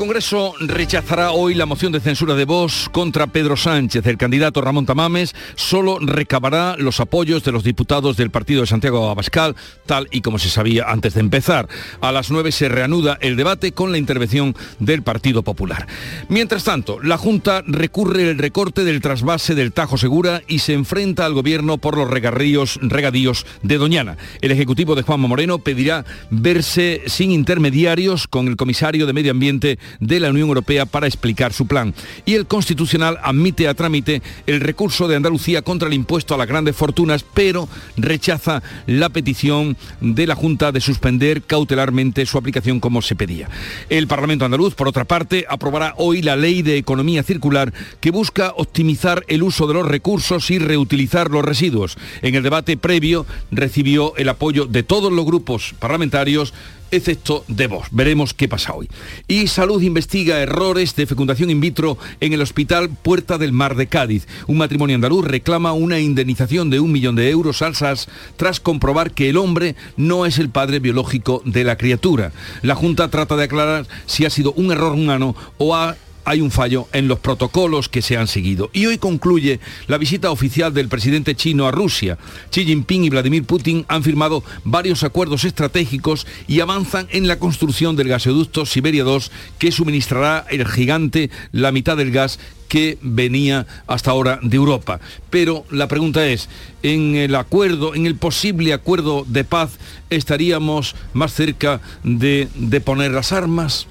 Congreso rechazará hoy la moción de censura de Vox contra Pedro Sánchez. El candidato Ramón Tamames solo recabará los apoyos de los diputados del partido de Santiago Abascal, tal y como se sabía antes de empezar. A las 9 se reanuda el debate con la intervención del Partido Popular. Mientras tanto, la Junta recurre el recorte del trasvase del Tajo Segura y se enfrenta al gobierno por los regadíos, regadíos de Doñana. El Ejecutivo de Juanma Moreno pedirá verse sin intermediarios con el comisario de Medio Ambiente de la Unión Europea para explicar su plan. Y el Constitucional admite a trámite el recurso de Andalucía contra el impuesto a las grandes fortunas, pero rechaza la petición de la Junta de suspender cautelarmente su aplicación como se pedía. El Parlamento andaluz, por otra parte, aprobará hoy la Ley de Economía Circular que busca optimizar el uso de los recursos y reutilizar los residuos. En el debate previo recibió el apoyo de todos los grupos parlamentarios excepto de vos. Veremos qué pasa hoy. Y Salud investiga errores de fecundación in vitro en el Hospital Puerta del Mar de Cádiz. Un matrimonio andaluz reclama una indemnización de un millón de euros al SAS tras comprobar que el hombre no es el padre biológico de la criatura. La Junta trata de aclarar si ha sido un error humano o ha hay un fallo en los protocolos que se han seguido. Y hoy concluye la visita oficial del presidente chino a Rusia. Xi Jinping y Vladimir Putin han firmado varios acuerdos estratégicos y avanzan en la construcción del gasoducto Siberia 2 que suministrará el gigante la mitad del gas que venía hasta ahora de Europa. Pero la pregunta es, en el acuerdo, en el posible acuerdo de paz, ¿estaríamos más cerca de, de poner las armas?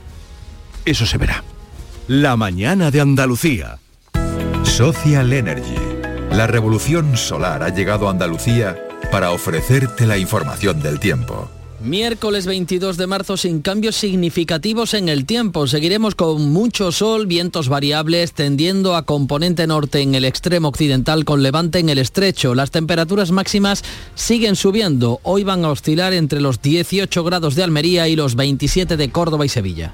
Eso se verá. La mañana de Andalucía. Social Energy. La revolución solar ha llegado a Andalucía para ofrecerte la información del tiempo. Miércoles 22 de marzo sin cambios significativos en el tiempo. Seguiremos con mucho sol, vientos variables, tendiendo a componente norte en el extremo occidental con levante en el estrecho. Las temperaturas máximas siguen subiendo. Hoy van a oscilar entre los 18 grados de Almería y los 27 de Córdoba y Sevilla.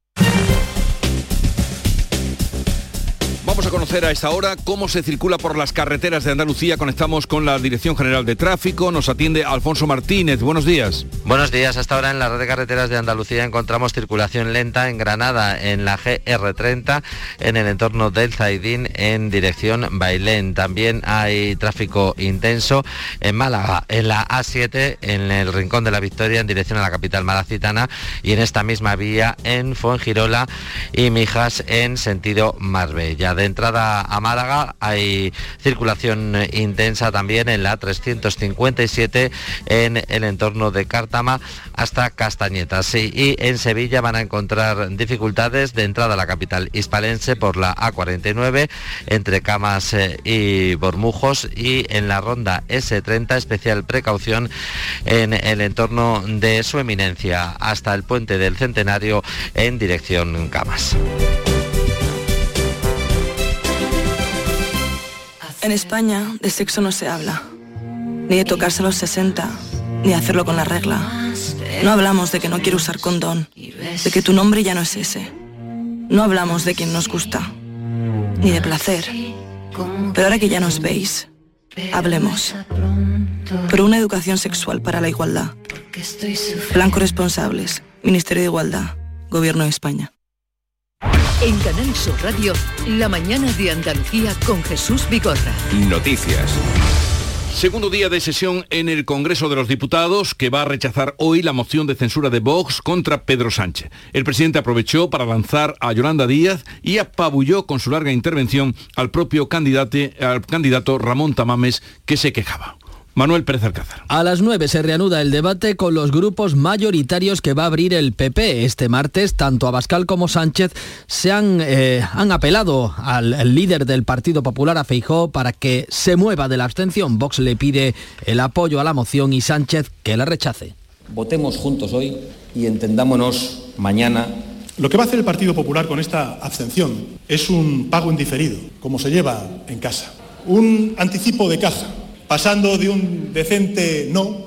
Conocer a esta hora cómo se circula por las carreteras de Andalucía. Conectamos con la Dirección General de Tráfico. Nos atiende Alfonso Martínez. Buenos días. Buenos días. Hasta ahora en la red de carreteras de Andalucía encontramos circulación lenta en Granada, en la GR30, en el entorno del Zaidín, en dirección Bailén. También hay tráfico intenso en Málaga, en la A7, en el Rincón de la Victoria, en dirección a la capital malacitana, y en esta misma vía en Fuengirola y Mijas, en sentido Marbella de entrada a Málaga hay circulación intensa también en la 357 en el entorno de Cártama hasta Castañetas. y en Sevilla van a encontrar dificultades de entrada a la capital hispalense por la A49 entre Camas eh, y Bormujos y en la ronda S30 especial precaución en el entorno de su eminencia hasta el puente del Centenario en dirección Camas. En España de sexo no se habla, ni de tocarse a los 60, ni de hacerlo con la regla. No hablamos de que no quiero usar condón, de que tu nombre ya no es ese. No hablamos de quien nos gusta, ni de placer. Pero ahora que ya nos veis, hablemos. Por una educación sexual para la igualdad. Plan corresponsables, Ministerio de Igualdad, Gobierno de España. En Canal Sur Radio, la mañana de Andalucía con Jesús Vigorra. Noticias. Segundo día de sesión en el Congreso de los Diputados que va a rechazar hoy la moción de censura de Vox contra Pedro Sánchez. El presidente aprovechó para lanzar a Yolanda Díaz y apabulló con su larga intervención al propio candidato, al candidato Ramón Tamames que se quejaba. Manuel Pérez Alcázar. A las 9 se reanuda el debate con los grupos mayoritarios que va a abrir el PP. Este martes, tanto Abascal como Sánchez se han, eh, han apelado al, líder del Partido Popular, a Feijó, para que se mueva de la abstención. Vox le pide el apoyo a la moción y Sánchez que la rechace. Votemos juntos hoy y entendámonos mañana lo que va a hacer el Partido Popular con esta abstención es un pago indiferido, como se lleva en casa. Un anticipo de caja pasando de un decente no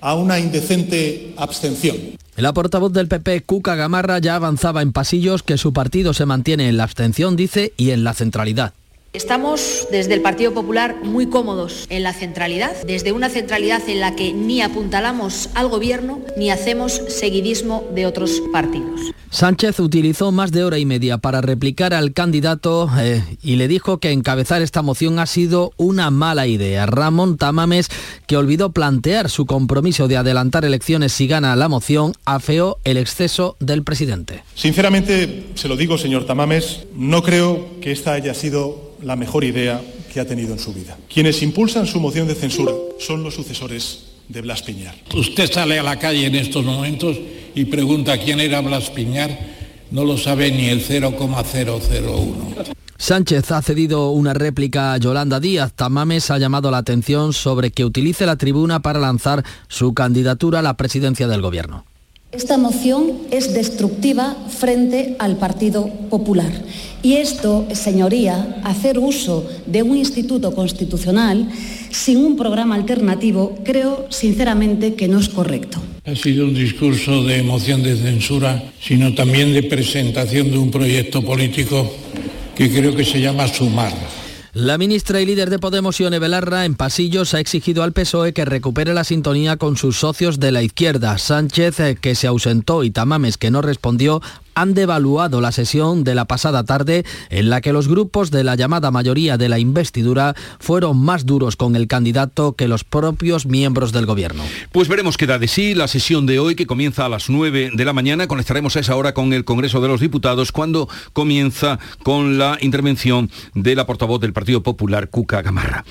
a una indecente abstención. La portavoz del PP, Cuca Gamarra, ya avanzaba en pasillos que su partido se mantiene en la abstención, dice, y en la centralidad. Estamos desde el Partido Popular muy cómodos en la centralidad, desde una centralidad en la que ni apuntalamos al gobierno ni hacemos seguidismo de otros partidos. Sánchez utilizó más de hora y media para replicar al candidato eh, y le dijo que encabezar esta moción ha sido una mala idea. Ramón Tamames, que olvidó plantear su compromiso de adelantar elecciones si gana la moción, afeó el exceso del presidente. Sinceramente, se lo digo, señor Tamames, no creo que esta haya sido la mejor idea que ha tenido en su vida. Quienes impulsan su moción de censura son los sucesores de Blas Piñar. Usted sale a la calle en estos momentos y pregunta quién era Blas Piñar, no lo sabe ni el 0,001. Sánchez ha cedido una réplica a Yolanda Díaz. Tamames ha llamado la atención sobre que utilice la tribuna para lanzar su candidatura a la presidencia del gobierno. Esta moción es destructiva frente al Partido Popular. Y esto, señoría, hacer uso de un instituto constitucional sin un programa alternativo, creo sinceramente que no es correcto. Ha sido un discurso de moción de censura, sino también de presentación de un proyecto político que creo que se llama Sumar. La ministra y líder de Podemos, Ione Belarra, en pasillos ha exigido al PSOE que recupere la sintonía con sus socios de la izquierda. Sánchez, eh, que se ausentó, y Tamames, que no respondió, han devaluado la sesión de la pasada tarde en la que los grupos de la llamada mayoría de la investidura fueron más duros con el candidato que los propios miembros del gobierno. Pues veremos qué da de sí la sesión de hoy que comienza a las 9 de la mañana. Conectaremos a esa hora con el Congreso de los Diputados cuando comienza con la intervención de la portavoz del Partido Popular, Cuca Gamarra.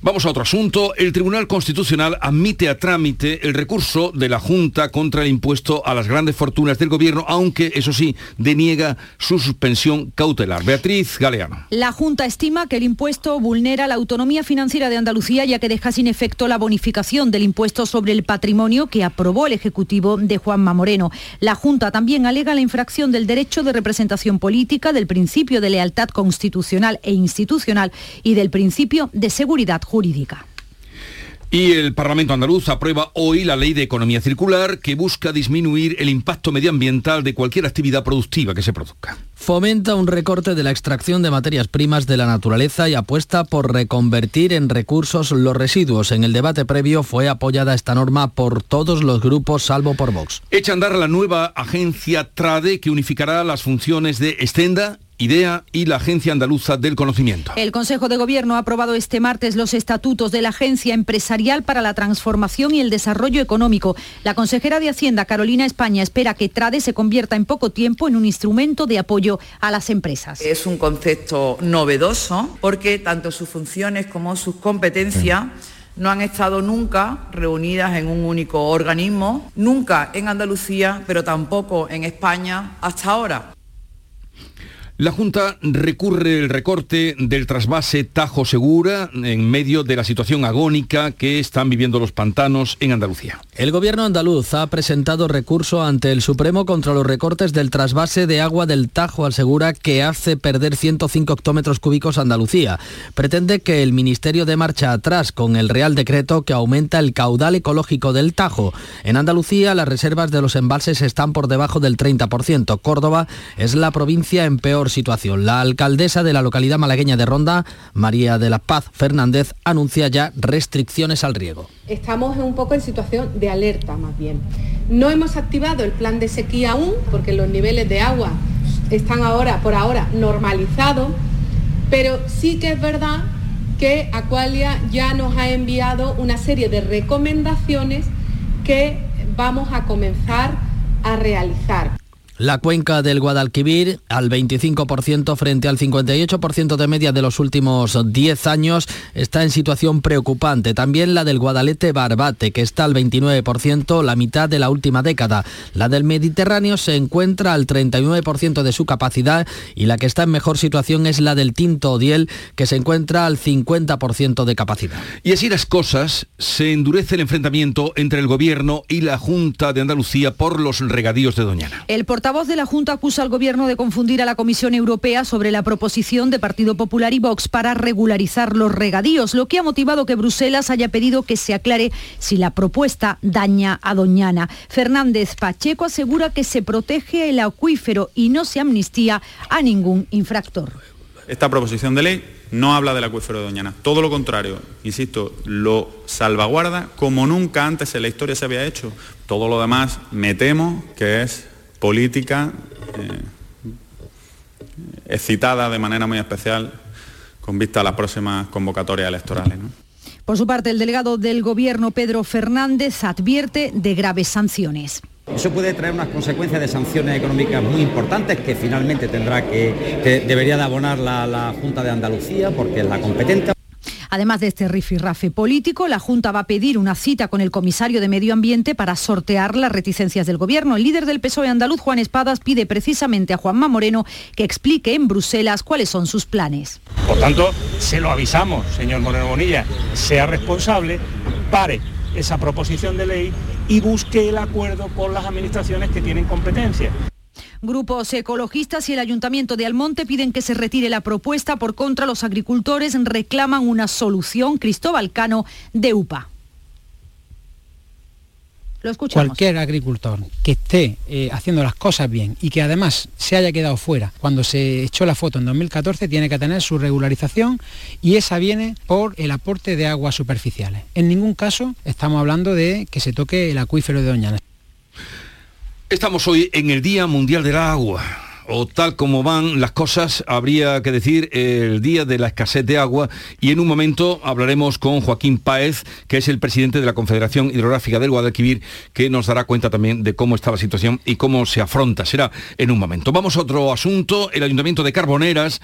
Vamos a otro asunto. El Tribunal Constitucional admite a trámite el recurso de la Junta contra el impuesto a las grandes fortunas del Gobierno, aunque, eso sí, deniega su suspensión cautelar. Beatriz Galeano. La Junta estima que el impuesto vulnera la autonomía financiera de Andalucía, ya que deja sin efecto la bonificación del impuesto sobre el patrimonio que aprobó el Ejecutivo de Juanma Moreno. La Junta también alega la infracción del derecho de representación política, del principio de lealtad constitucional e institucional y del principio de seguridad jurídica. Y el Parlamento andaluz aprueba hoy la ley de economía circular que busca disminuir el impacto medioambiental de cualquier actividad productiva que se produzca. Fomenta un recorte de la extracción de materias primas de la naturaleza y apuesta por reconvertir en recursos los residuos. En el debate previo fue apoyada esta norma por todos los grupos salvo por Vox. Echa a andar la nueva agencia TRADE que unificará las funciones de Estenda IDEA y la Agencia Andaluza del Conocimiento. El Consejo de Gobierno ha aprobado este martes los estatutos de la Agencia Empresarial para la Transformación y el Desarrollo Económico. La consejera de Hacienda, Carolina España, espera que TRADE se convierta en poco tiempo en un instrumento de apoyo a las empresas. Es un concepto novedoso porque tanto sus funciones como sus competencias no han estado nunca reunidas en un único organismo, nunca en Andalucía, pero tampoco en España hasta ahora. La Junta recurre el recorte del trasvase Tajo Segura en medio de la situación agónica que están viviendo los pantanos en Andalucía. El gobierno andaluz ha presentado recurso ante el Supremo contra los recortes del trasvase de agua del Tajo al Segura que hace perder 105 hectómetros cúbicos a Andalucía. Pretende que el Ministerio de marcha atrás con el Real Decreto que aumenta el caudal ecológico del Tajo. En Andalucía las reservas de los embalses están por debajo del 30%. Córdoba es la provincia en peor situación. La alcaldesa de la localidad malagueña de Ronda, María de la Paz Fernández, anuncia ya restricciones al riego. Estamos un poco en situación de alerta más bien. No hemos activado el plan de sequía aún porque los niveles de agua están ahora, por ahora, normalizados, pero sí que es verdad que Aqualia ya nos ha enviado una serie de recomendaciones que vamos a comenzar a realizar. La cuenca del Guadalquivir al 25% frente al 58% de media de los últimos 10 años está en situación preocupante. También la del Guadalete Barbate, que está al 29%, la mitad de la última década. La del Mediterráneo se encuentra al 39% de su capacidad y la que está en mejor situación es la del Tinto Odiel, que se encuentra al 50% de capacidad. Y así las cosas, se endurece el enfrentamiento entre el Gobierno y la Junta de Andalucía por los regadíos de Doñana. El portavoz de la Junta acusa al Gobierno de confundir a la Comisión Europea sobre la proposición de Partido Popular y Vox para regularizar los regadíos, lo que ha motivado que Bruselas haya pedido que se aclare si la propuesta daña a Doñana. Fernández Pacheco asegura que se protege el acuífero y no se amnistía a ningún infractor. Esta proposición de ley no habla del acuífero de Doñana, todo lo contrario, insisto, lo salvaguarda como nunca antes en la historia se había hecho. Todo lo demás me temo que es política eh, excitada de manera muy especial con vista a las próximas convocatorias electorales. ¿no? Por su parte, el delegado del Gobierno, Pedro Fernández, advierte de graves sanciones. Eso puede traer unas consecuencias de sanciones económicas muy importantes que finalmente tendrá que, que debería de abonar la, la Junta de Andalucía porque es la competente. Además de este rifirrafe político, la Junta va a pedir una cita con el comisario de Medio Ambiente para sortear las reticencias del Gobierno. El líder del PSOE andaluz, Juan Espadas, pide precisamente a Juanma Moreno que explique en Bruselas cuáles son sus planes. Por tanto, se lo avisamos, señor Moreno Bonilla, sea responsable, pare esa proposición de ley y busque el acuerdo con las administraciones que tienen competencia. Grupos ecologistas y el Ayuntamiento de Almonte piden que se retire la propuesta. Por contra, los agricultores reclaman una solución. Cristóbal Cano, de UPA. Lo. Cualquier agricultor que esté eh, haciendo las cosas bien y que además se haya quedado fuera cuando se echó la foto en 2014 tiene que tener su regularización y esa viene por el aporte de aguas superficiales. En ningún caso estamos hablando de que se toque el acuífero de Doñana. Estamos hoy en el Día Mundial del Agua o tal como van las cosas, habría que decir el día de la escasez de agua y en un momento hablaremos con Joaquín Páez, que es el presidente de la Confederación Hidrográfica del Guadalquivir, que nos dará cuenta también de cómo está la situación y cómo se afronta. Será en un momento. Vamos a otro asunto. El Ayuntamiento de Carboneras,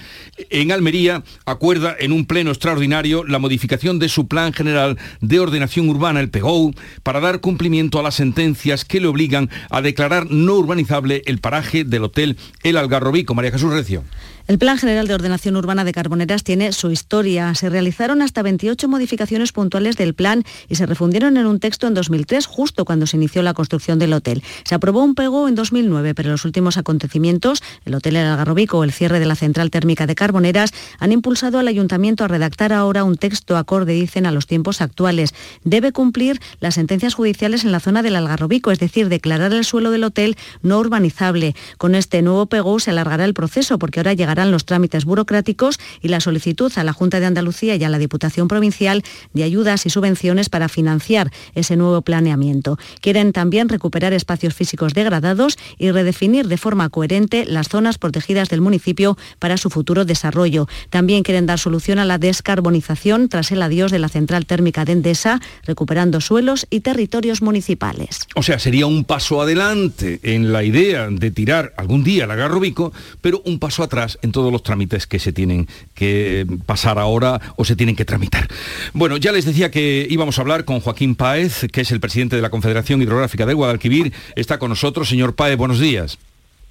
en Almería, acuerda en un pleno extraordinario la modificación de su Plan General de Ordenación Urbana, el PEGOU, para dar cumplimiento a las sentencias que le obligan a declarar no urbanizable el paraje del Hotel El Algarrobico. María Jesús Recio. El Plan General de Ordenación Urbana de Carboneras tiene su historia. Se realizaron hasta 28 modificaciones puntuales del plan y se refundieron en un texto en 2003, justo cuando se inició la construcción del hotel. Se aprobó un PEGO en 2009, pero los últimos acontecimientos, el Hotel El Algarrobico o el cierre de la central térmica de Carboneras, han impulsado al Ayuntamiento a redactar ahora un texto acorde, dicen, a los tiempos actuales. Debe cumplir las sentencias judiciales en la zona del Algarrobico, es decir, declarar el suelo del hotel no urbanizable. Con este nuevo PEGO se alargará el proceso porque ahora llegará los trámites burocráticos y la solicitud a la Junta de Andalucía y a la Diputación Provincial de ayudas y subvenciones para financiar ese nuevo planeamiento. Quieren también recuperar espacios físicos degradados y redefinir de forma coherente las zonas protegidas del municipio para su futuro desarrollo. También quieren dar solución a la descarbonización tras el adiós de la central térmica de Endesa, recuperando suelos y territorios municipales. O sea, sería un paso adelante en la idea de tirar algún día la Garrobico, pero un paso atrás en todos los trámites que se tienen que pasar ahora o se tienen que tramitar. Bueno, ya les decía que íbamos a hablar con Joaquín Páez, que es el presidente de la Confederación Hidrográfica del Guadalquivir. Está con nosotros. Señor Páez, buenos días.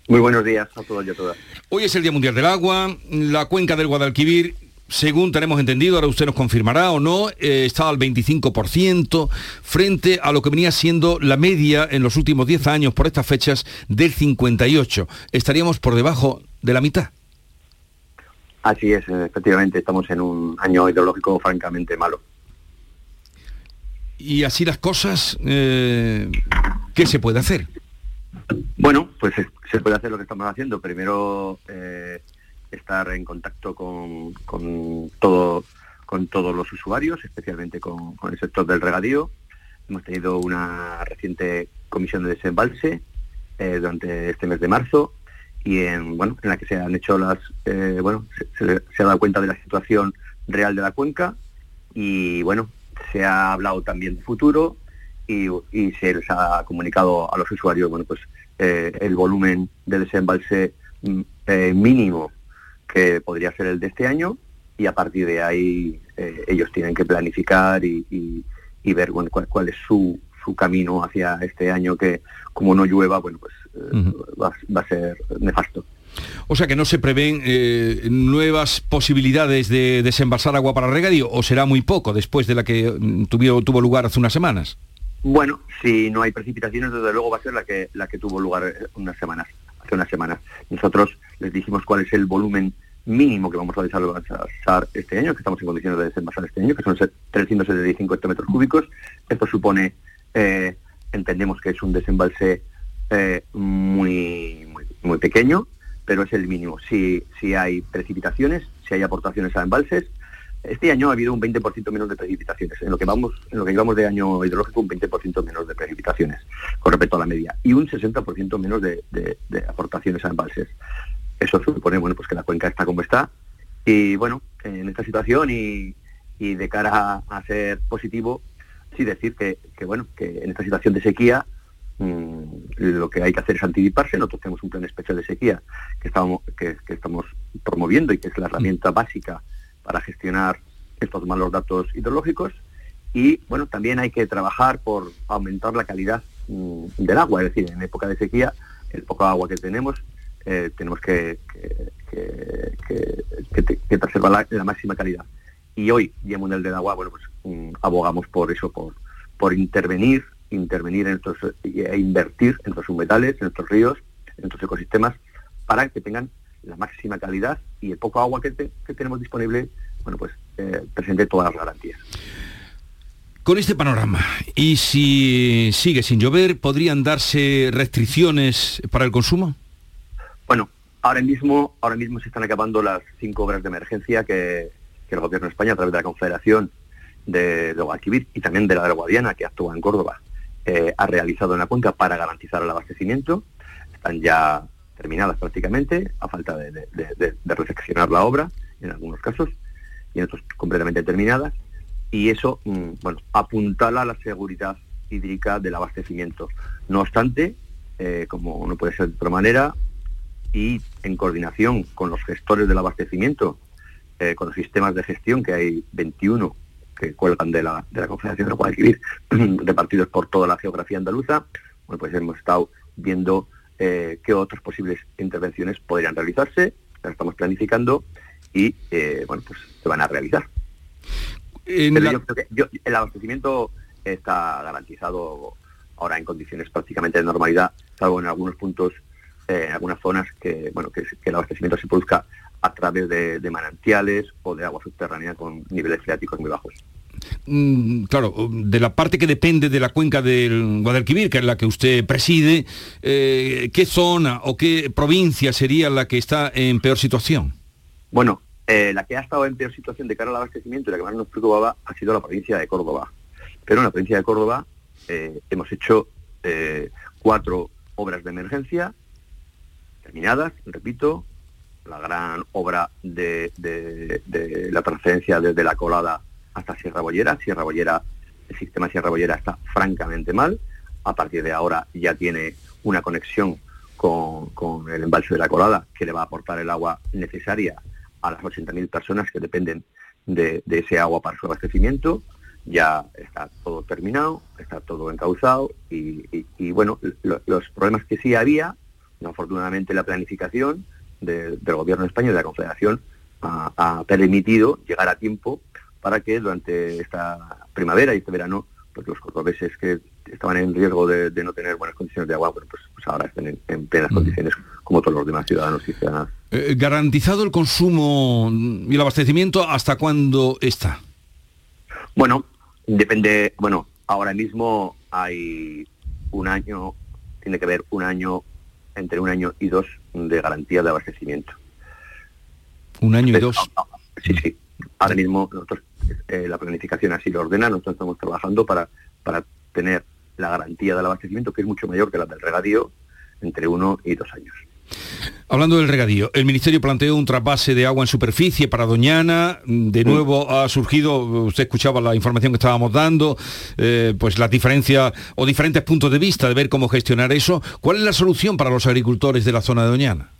Muy buenos días a todos y a todas. Hoy es el Día Mundial del Agua. La cuenca del Guadalquivir según tenemos entendido, ahora usted nos confirmará o no, eh, está al 25% frente a lo que venía siendo la media en los últimos 10 años por estas fechas del 58%. Estaríamos por debajo de la mitad. Así es, efectivamente, estamos en un año hidrológico francamente malo. Y así las cosas, eh, ¿qué se puede hacer? Bueno, pues se puede hacer lo que estamos haciendo. Primero, eh, estar en contacto con, con, todo, con todos los usuarios, especialmente con, con, el sector del regadío. Hemos tenido una reciente comisión de desembalse eh, durante este mes de marzo y en, bueno, en la que se han hecho las, eh, bueno, se, ha dado cuenta de la situación real de la cuenca y bueno, se ha hablado también de futuro y, se les ha comunicado a los usuarios, bueno, pues eh, el volumen de desembalse mm, eh, mínimo que podría ser el de este año y a partir de ahí ellos tienen que planificar y, ver bueno, cuál, es su, su, camino hacia este año que como no llueva, bueno, pues va, a ser nefasto. O sea que no se prevén nuevas posibilidades de desembalsar agua para regadío o será muy poco después de la que mm, tuvo lugar hace unas semanas. Bueno, si no hay precipitaciones, desde luego va a ser la que, la que tuvo lugar eh, unas semanas, hace unas semanas. Nosotros les dijimos cuál es el volumen mínimo que vamos a desembalsar este año, que estamos en condiciones de desembalsar este año, que son 375 hectómetros cúbicos. Esto supone, eh, entendemos que es un desembalse muy, muy, muy, pequeño, pero es el mínimo. Si, si hay precipitaciones, si hay aportaciones a embalses, este año ha habido un 20% menos de precipitaciones. En lo que vamos, en lo que llevamos de año hidrológico, un 20% menos de precipitaciones con respecto a la media y un 60% menos de, aportaciones a embalses. Eso supone bueno pues que la cuenca está como está. Y bueno, en esta situación y, de cara a, ser positivo, sí decir que, bueno, que en esta situación de sequía lo que hay que hacer es anticiparse. Nosotros tenemos un plan especial de sequía que estamos, que estamos promoviendo y que es la herramienta básica para gestionar estos malos datos hidrológicos y bueno, también hay que trabajar por aumentar la calidad mm, del agua, es decir, en época de sequía, el poco agua que tenemos, eh, tenemos que, que, que, preservar la, máxima calidad. Y hoy, Día Mundial del Agua, bueno, pues mm, abogamos por eso, por, por intervenir, intervenir en estos, e invertir en nuestros metales, en nuestros ríos, en nuestros ecosistemas, para que tengan la máxima calidad y el poco agua que, tenemos disponible, bueno, pues eh, presente todas las garantías. Con este panorama, y si sigue sin llover, ¿podrían darse restricciones para el consumo? Bueno, ahora mismo, ahora mismo se están acabando las cinco obras de emergencia que, el Gobierno de España, a través de la Confederación de, Guadalquivir y también de la de Guadiana, que actúa en Córdoba, eh, ha realizado una cuenca para garantizar el abastecimiento. Están ya terminadas prácticamente, a falta de, de, reflexionar la obra en algunos casos y en otros completamente terminadas. Y eso, mm, bueno, apuntala la seguridad hídrica del abastecimiento. No obstante, eh, como no puede ser de otra manera, y en coordinación con los gestores del abastecimiento, eh, con los sistemas de gestión, que hay 21 que cuelgan de la, de la Confederación de Guadalquivir, repartidos por toda la geografía andaluza, bueno, pues hemos estado viendo eh, qué otras posibles intervenciones podrían realizarse, las estamos planificando y eh, bueno, pues se van a realizar. el abastecimiento está garantizado ahora en condiciones prácticamente de normalidad, salvo en algunos puntos, eh, en algunas zonas que bueno que, el abastecimiento se produzca a través de manantiales o de agua subterránea con niveles freáticos muy bajos. Mm, claro, de la parte que depende de la cuenca del Guadalquivir, que es la que usted preside, eh, ¿qué zona o qué provincia sería la que está en peor situación? Bueno, eh, la que ha estado en peor situación de cara al abastecimiento y la que más nos preocupaba ha sido la provincia de Córdoba. Pero en la provincia de Córdoba eh, hemos hecho cuatro obras de emergencia terminadas, repito, la gran obra de, la transferencia desde la colada hasta Sierra Bollera. Sierra Bollera, el sistema Sierra Bollera está francamente mal. A partir de ahora ya tiene una conexión con, el embalse de la colada que le va a aportar el agua necesaria a las 80.000 personas que dependen de, ese agua para su abastecimiento. Ya está todo terminado, está todo encauzado y, bueno, los problemas que sí había, afortunadamente la planificación del Gobierno de España y de la Confederación ha permitido llegar a tiempo para que durante esta primavera y este verano pues los cordobeses que estaban en riesgo de, no tener buenas condiciones de agua, pues, pues, ahora estén en, plenas mm. condiciones como todos los demás ciudadanos y ciudadanas. Eh, ¿Garantizado el consumo y el abastecimiento hasta cuándo está? Bueno, depende, bueno, ahora mismo hay un año, tiene que haber un año, entre un año y dos de garantía de abastecimiento. ¿Un año y dos? Sí, sí. Ahora mismo nosotros eh, la planificación así lo ordena, nosotros estamos trabajando para, para tener la garantía del abastecimiento, que es mucho mayor que la del regadío, entre uno y dos años. Hablando del regadío, el Ministerio planteó un trasvase de agua en superficie para Doñana. De nuevo ha surgido, usted escuchaba la información que estábamos dando, eh, pues las diferencias o diferentes puntos de vista de ver cómo gestionar eso. ¿Cuál es la solución para los agricultores de la zona de Doñana?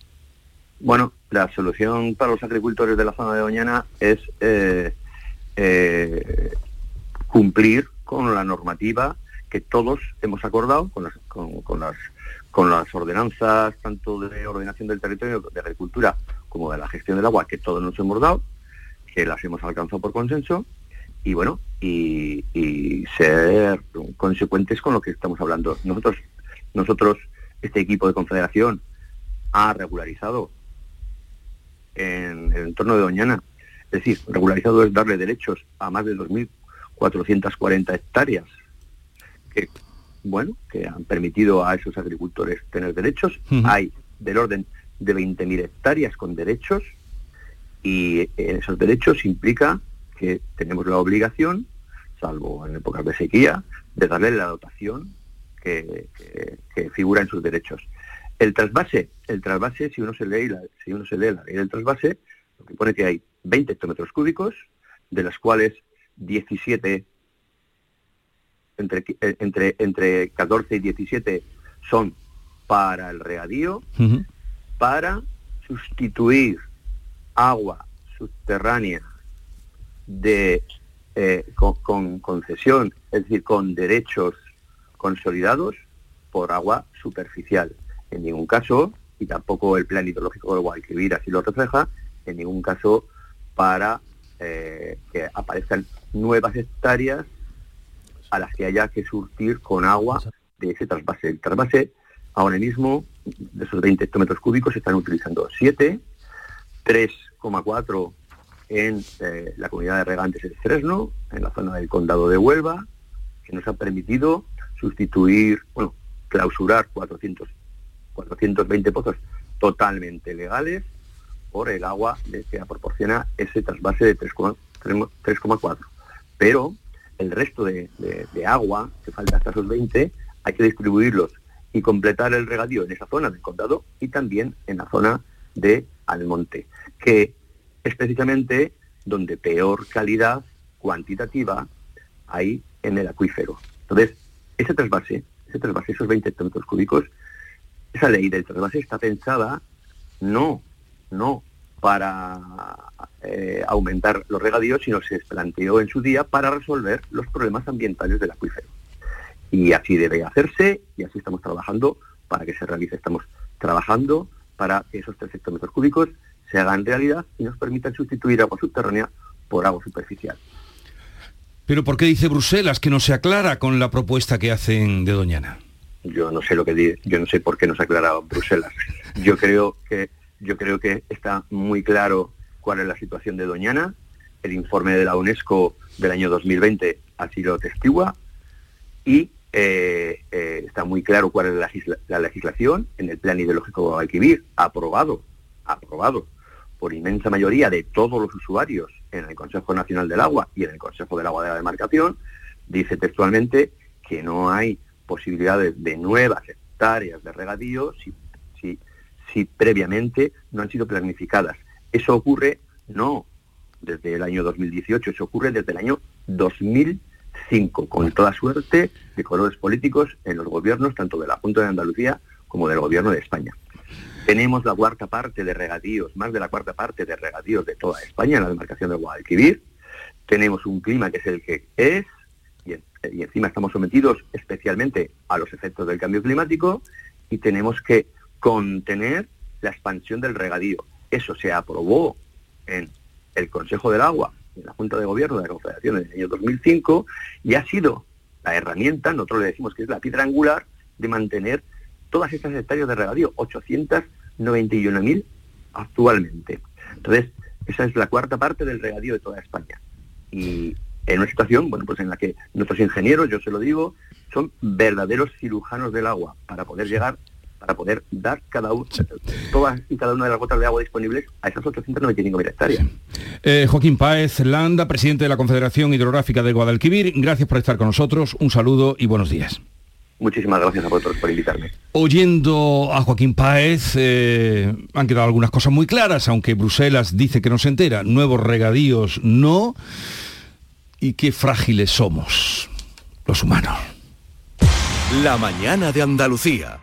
Bueno, la solución para los agricultores de la zona de Doñana es eh, eh, cumplir con la normativa que todos hemos acordado con las, con las con las ordenanzas tanto de ordenación del territorio, de agricultura, como de la gestión del agua, que todos nos hemos dado, que las hemos alcanzado por consenso, y bueno, y, ser consecuentes con lo que estamos hablando. Nosotros, nosotros, este equipo de confederación ha regularizado en el entorno de Doñana, es decir, regularizado es darle derechos a más de 2.440 hectáreas que bueno, que han permitido a esos agricultores tener derechos. Hay del orden de 20.000 hectáreas con derechos y esos derechos implica que tenemos la obligación, salvo en épocas de sequía, de darle la dotación que, figura en sus derechos. El trasvase, el trasvase, si uno se lee la, si uno se lee la ley del trasvase, lo que pone que hay 20 hectómetros cúbicos, de las cuales 17 entre, eh, entre, entre 14 y 17 son para el regadío, para sustituir agua subterránea de eh, con, concesión, es decir, con derechos consolidados por agua superficial. En ningún caso, y tampoco el plan hidrológico del Guadalquivir así lo refleja, en ningún caso para eh, que aparezcan nuevas hectáreas a las que haya que surtir con agua de ese trasvase. El trasvase, ahora mismo, de esos 20 hectómetros cúbicos, se están utilizando 7, 3,4 en eh, la comunidad de regantes de Fresno, en la zona del condado de Huelva, que nos ha permitido sustituir, bueno, clausurar 400, 420 pozos totalmente legales por el agua que proporciona ese trasvase de 3,4. Pero el resto de, agua, que falta hasta esos 20, hay que distribuirlos y completar el regadío en esa zona del condado y también en la zona de Almonte, que es precisamente donde peor calidad cuantitativa hay en el acuífero. Entonces, ese trasvase, ese trasvase, esos 20 hectómetros cúbicos, esa ley del trasvase está pensada no, no para eh, aumentar los regadíos, sino se planteó en su día para resolver los problemas ambientales del acuífero. Y así debe hacerse y así estamos trabajando para que se realice. Estamos trabajando para que esos tres hectómetros cúbicos se hagan realidad y nos permitan sustituir agua subterránea por agua superficial. Pero ¿por qué dice Bruselas que no se aclara con la propuesta que hacen de Doñana? Yo no sé lo que dice, yo no sé por qué no se ha aclarado Bruselas. Yo creo que yo creo que está muy claro cuál es la situación de Doñana. El informe de la UNESCO del año 2020 así lo testigua y eh, eh, está muy claro cuál es la, legislación en el plan ideológico Alquivir, aprobado, aprobado por inmensa mayoría de todos los usuarios en el Consejo Nacional del Agua y en el Consejo del Agua de la Demarcación, dice textualmente que no hay posibilidades de nuevas hectáreas de regadío si si previamente no han sido planificadas. Eso ocurre no desde el año 2018, eso ocurre desde el año 2005, con toda suerte de colores políticos en los gobiernos, tanto de la Junta de Andalucía como del Gobierno de España. Tenemos la cuarta parte de regadíos, más de la cuarta parte de regadíos de toda España en la demarcación de Guadalquivir. Tenemos un clima que es el que es, y, y encima estamos sometidos especialmente a los efectos del cambio climático, y tenemos que contener la expansión del regadío. Eso se aprobó en el Consejo del Agua, en la Junta de Gobierno de la Confederación en el año 2005, y ha sido la herramienta, nosotros le decimos que es la piedra angular, de mantener todas estas hectáreas de regadío, 891.000 actualmente. Entonces, esa es la cuarta parte del regadío de toda España. Y en una situación, bueno, pues en la que nuestros ingenieros, yo se lo digo, son verdaderos cirujanos del agua para poder llegar para poder dar cada uno, todas y cada una de las gotas de agua disponibles a esas 895.000 hectáreas. Eh, Joaquín Páez Landa, presidente de la Confederación Hidrográfica de Guadalquivir, gracias por estar con nosotros, un saludo y buenos días. muchísimas gracias a vosotros por invitarme. Oyendo a Joaquín Páez, eh, han quedado algunas cosas muy claras, aunque Bruselas dice que no se entera. Nuevos regadíos no. Y qué frágiles somos los humanos. La mañana de Andalucía.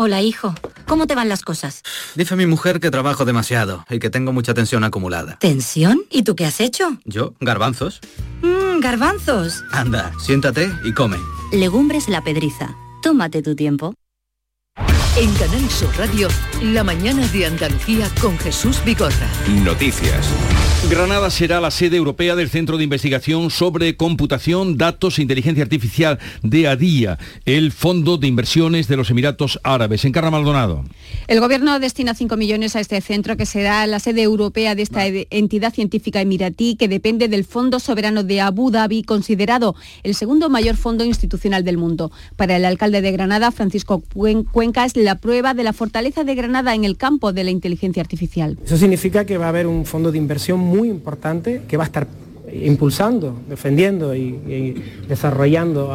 Hola, hijo. ¿Cómo te van las cosas? Dice mi mujer que trabajo demasiado y que tengo mucha tensión acumulada. ¿Tensión? ¿Y tú qué has hecho? ¿Yo? ¿Garbanzos? Mmm, garbanzos. Anda, siéntate y come. Legumbres la pedriza. Tómate tu tiempo. En Canal Sur Radio, la mañana de Andalucía con Jesús Vigorra. Noticias. Granada será la sede europea del Centro de Investigación sobre Computación, Datos e Inteligencia Artificial de ADIA, el Fondo de Inversiones de los Emiratos Árabes. Encarna Maldonado. El Gobierno destina 5 millones a este centro que será la sede europea de esta entidad científica emiratí que depende del Fondo Soberano de Abu Dhabi, considerado el segundo mayor fondo institucional del mundo. Para el alcalde de Granada, Francisco Cuenca, es la prueba de la fortaleza de Granada en el campo de la inteligencia artificial. Eso significa que va a haber un fondo de inversión muy importante que va a estar impulsando, defendiendo y, desarrollando,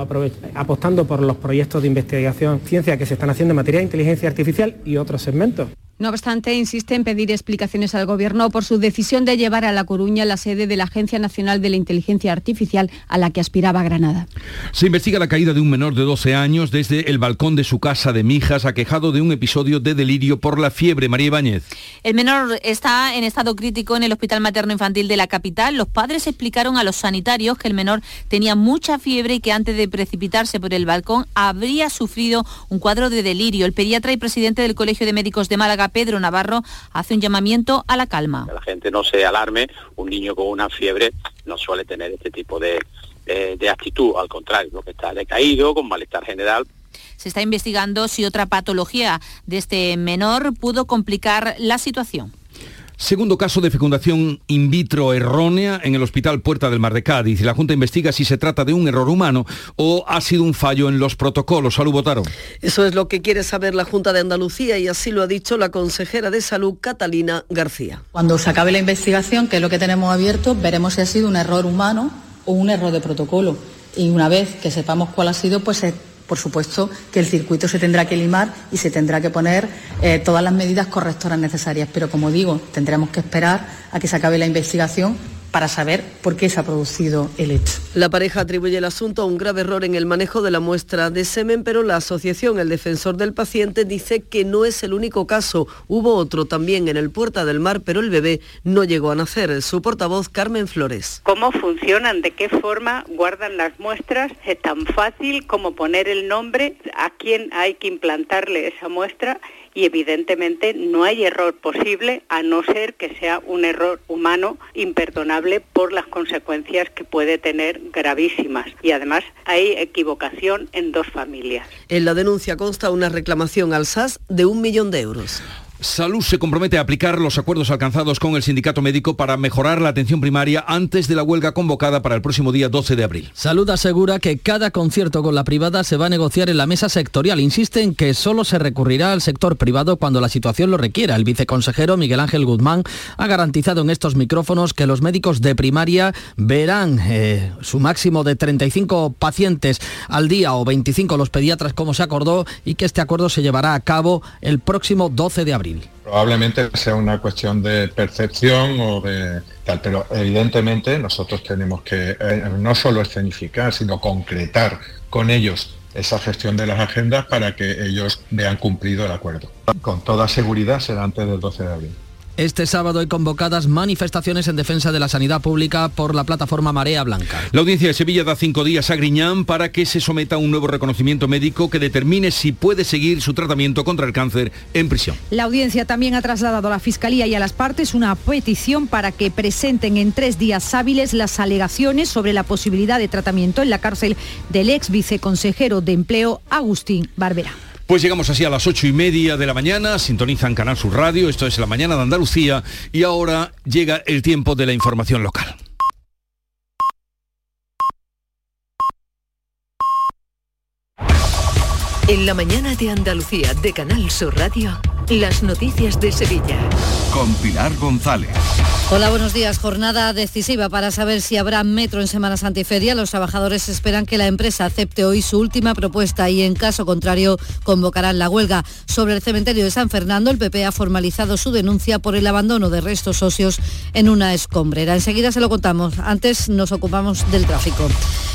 apostando por los proyectos de investigación, ciencia que se están haciendo en materia de inteligencia artificial y otros segmentos. No obstante, insiste en pedir explicaciones al Gobierno por su decisión de llevar a La Coruña la sede de la Agencia Nacional de la Inteligencia Artificial a la que aspiraba Granada. Se investiga la caída de un menor de 12 años desde el balcón de su casa de Mijas, aquejado de un episodio de delirio por la fiebre. María Ibáñez. El menor está en estado crítico en el Hospital Materno Infantil de la capital. Los padres explicaron a los sanitarios que el menor tenía mucha fiebre y que antes de precipitarse por el balcón habría sufrido un cuadro de delirio. El pediatra y presidente del Colegio de Médicos de Málaga, Pedro Navarro, hace un llamamiento a la calma. Que la gente no se alarme, un niño con una fiebre no suele tener este tipo de, de, de actitud, al contrario, lo que está decaído, con malestar general, se está investigando si otra patología de este menor pudo complicar la situación. Segundo caso de fecundación in vitro errónea en el Hospital Puerta del Mar de Cádiz. La Junta investiga si se trata de un error humano o ha sido un fallo en los protocolos. Salud, Botaro. Eso es lo que quiere saber la Junta de Andalucía y así lo ha dicho la consejera de Salud, Catalina García. Cuando se acabe la investigación, que es lo que tenemos abierto, veremos si ha sido un error humano o un error de protocolo. Y una vez que sepamos cuál ha sido, pues se por supuesto que el circuito se tendrá que limar y se tendrá que poner eh, todas las medidas correctoras necesarias. Pero como digo, tendremos que esperar a que se acabe la investigación para saber por qué se ha producido el hecho. La pareja atribuye el asunto a un grave error en el manejo de la muestra de semen, pero la asociación El Defensor del Paciente dice que no es el único caso. Hubo otro también en el Puerta del Mar, pero el bebé no llegó a nacer. Su portavoz, Carmen Flores. ¿Cómo funcionan? ¿De qué forma guardan las muestras? Es tan fácil como poner el nombre a quién hay que implantarle esa muestra y evidentemente no hay error posible a no ser que sea un error humano imperdonable por las consecuencias que puede tener gravísimas. Y además hay equivocación en dos familias. En la denuncia consta una reclamación al SAS de un millón de euros. Salud se compromete a aplicar los acuerdos alcanzados con el sindicato médico para mejorar la atención primaria antes de la huelga convocada para el próximo día 12 de abril. Salud asegura que cada concierto con la privada se va a negociar en la mesa sectorial. Insiste en que solo se recurrirá al sector privado cuando la situación lo requiera. El viceconsejero Miguel Ángel Guzmán ha garantizado en estos micrófonos que los médicos de primaria verán eh, su máximo de 35 pacientes al día o 25 los pediatras como se acordó y que este acuerdo se llevará a cabo el próximo 12 de abril. Probablemente sea una cuestión de percepción o de tal, pero evidentemente nosotros tenemos que eh, no solo escenificar, sino concretar con ellos esa gestión de las agendas para que ellos vean cumplido el acuerdo. Con toda seguridad será antes del 12 de abril. Este sábado hay convocadas manifestaciones en defensa de la sanidad pública por la plataforma Marea Blanca. La audiencia de Sevilla da cinco días a Griñán para que se someta a un nuevo reconocimiento médico que determine si puede seguir su tratamiento contra el cáncer en prisión. La audiencia también ha trasladado a la Fiscalía y a las partes una petición para que presenten en tres días hábiles las alegaciones sobre la posibilidad de tratamiento en la cárcel del ex viceconsejero de Empleo Agustín Barbera. Pues llegamos así a las ocho y media de la mañana, sintonizan Canal Sur Radio, esto es la mañana de Andalucía y ahora llega el tiempo de la información local. En la mañana de Andalucía de Canal Sur Radio, las noticias de Sevilla. Con Pilar González. Hola, buenos días. Jornada decisiva para saber si habrá metro en Semana Santa y Feria. Los trabajadores esperan que la empresa acepte hoy su última propuesta y en caso contrario convocarán la huelga. Sobre el cementerio de San Fernando, el PP ha formalizado su denuncia por el abandono de restos socios en una escombrera. Enseguida se lo contamos. Antes nos ocupamos del tráfico.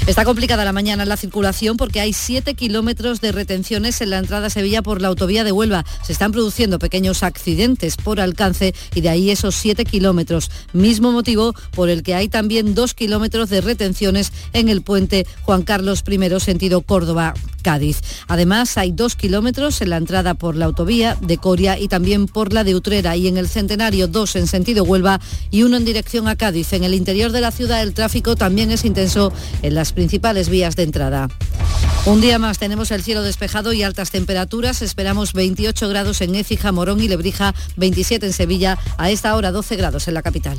Está complicada la mañana la circulación porque hay 7 kilómetros de retenciones en la entrada a Sevilla por la autovía de Huelva. Se están produciendo pequeños accidentes por alcance y de ahí esos 7 kilómetros. Mismo motivo por el que hay también 2 kilómetros de retenciones en el puente Juan Carlos I sentido Córdoba. Cádiz. Además, hay dos kilómetros en la entrada por la autovía de Coria y también por la de Utrera y en el Centenario dos en sentido Huelva y uno en dirección a Cádiz. En el interior de la ciudad el tráfico también es intenso en las principales vías de entrada. Un día más tenemos el cielo despejado y altas temperaturas. Esperamos 28 grados en Écija, Morón y Lebrija, 27 en Sevilla, a esta hora 12 grados en la capital.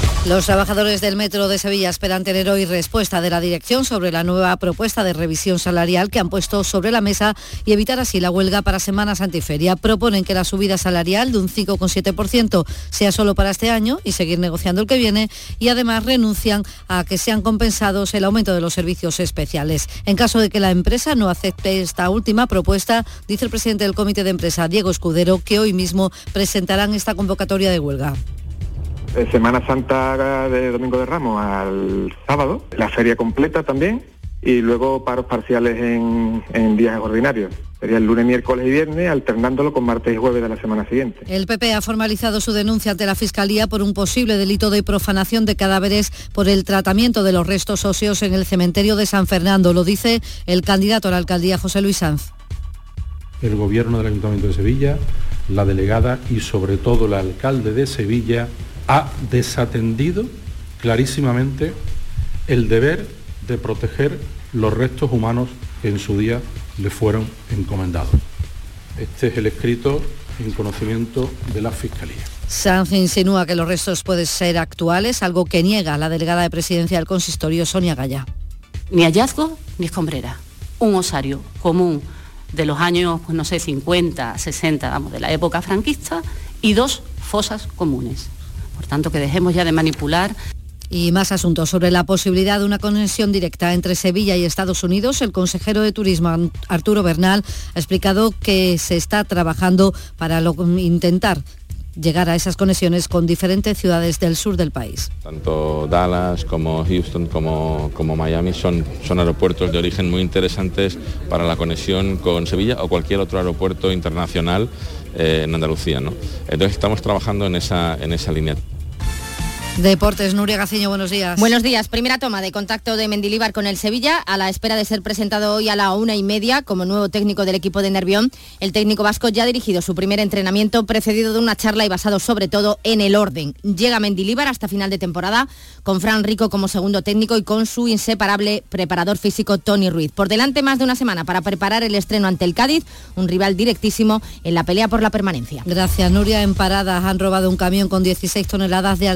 Los trabajadores del Metro de Sevilla esperan tener hoy respuesta de la dirección sobre la nueva propuesta de revisión salarial que han puesto sobre la mesa y evitar así la huelga para Semana Santiferia. Proponen que la subida salarial de un 5,7% sea solo para este año y seguir negociando el que viene y además renuncian a que sean compensados el aumento de los servicios especiales. En caso de que la empresa no acepte esta última propuesta, dice el presidente del Comité de Empresa, Diego Escudero, que hoy mismo presentarán esta convocatoria de huelga. Eh, Semana Santa de Domingo de Ramos al sábado, la feria completa también y luego paros parciales en, en, días ordinarios. Sería el lunes, miércoles y viernes, alternándolo con martes y jueves de la semana siguiente. El PP ha formalizado su denuncia ante la Fiscalía por un posible delito de profanación de cadáveres por el tratamiento de los restos óseos en el cementerio de San Fernando. Lo dice el candidato a la alcaldía José Luis Sanz. El gobierno del Ayuntamiento de Sevilla, la delegada y sobre todo el alcalde de Sevilla ha desatendido clarísimamente el deber de proteger los restos humanos que en su día le fueron encomendados. Este es el escrito en conocimiento de la Fiscalía. Sanz insinúa que los restos pueden ser actuales, algo que niega la delegada de presidencia del consistorio, Sonia Gaya. Ni hallazgo ni escombrera. Un osario común de los años, pues no sé, 50, 60, vamos, de la época franquista, y dos fosas comunes. Por tanto, que dejemos ya de manipular. Y más asuntos sobre la posibilidad de una conexión directa entre Sevilla y Estados Unidos. El consejero de Turismo, Arturo Bernal, ha explicado que se está trabajando para intentar llegar a esas conexiones con diferentes ciudades del sur del país. Tanto Dallas como Houston como, como Miami son, son aeropuertos de origen muy interesantes para la conexión con Sevilla o cualquier otro aeropuerto internacional en Andalucía. ¿no? Entonces estamos trabajando en esa, en esa línea. Deportes, Nuria Gaciño, buenos días. Buenos días. Primera toma de contacto de Mendilíbar con el Sevilla a la espera de ser presentado hoy a la una y media como nuevo técnico del equipo de Nervión. El técnico vasco ya ha dirigido su primer entrenamiento precedido de una charla y basado sobre todo en el orden. Llega Mendilíbar hasta final de temporada con Fran Rico como segundo técnico y con su inseparable preparador físico Tony Ruiz. Por delante más de una semana para preparar el estreno ante el Cádiz, un rival directísimo en la pelea por la permanencia. Gracias, Nuria. En paradas han robado un camión con 16 toneladas de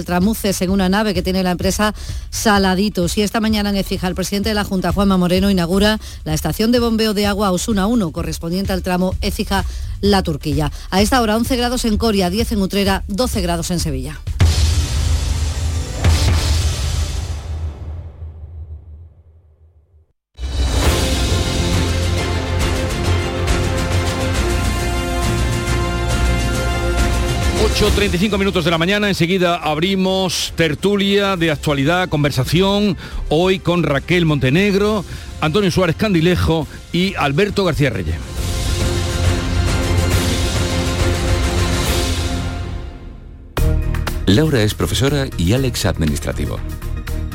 altramuces en una nave que tiene la empresa Saladitos. Y esta mañana en Ecija, el presidente de la Junta, Juanma Moreno, inaugura la estación de bombeo de agua Osuna 1, correspondiente al tramo Écija-La Turquilla. A esta hora 11 grados en Coria, 10 en Utrera, 12 grados en Sevilla. 8.35 minutos de la mañana, enseguida abrimos tertulia de actualidad, conversación, hoy con Raquel Montenegro, Antonio Suárez Candilejo y Alberto García Reyes. Laura es profesora y Alex administrativo.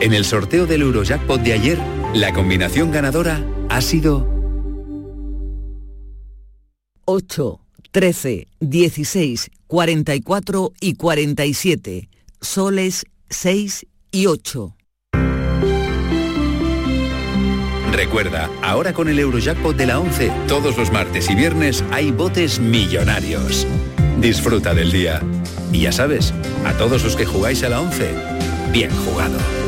En el sorteo del Eurojackpot de ayer, la combinación ganadora ha sido 8, 13, 16, 44 y 47. Soles 6 y 8. Recuerda, ahora con el Eurojackpot de la 11, todos los martes y viernes hay botes millonarios. Disfruta del día. Y ya sabes, a todos los que jugáis a la 11, bien jugado.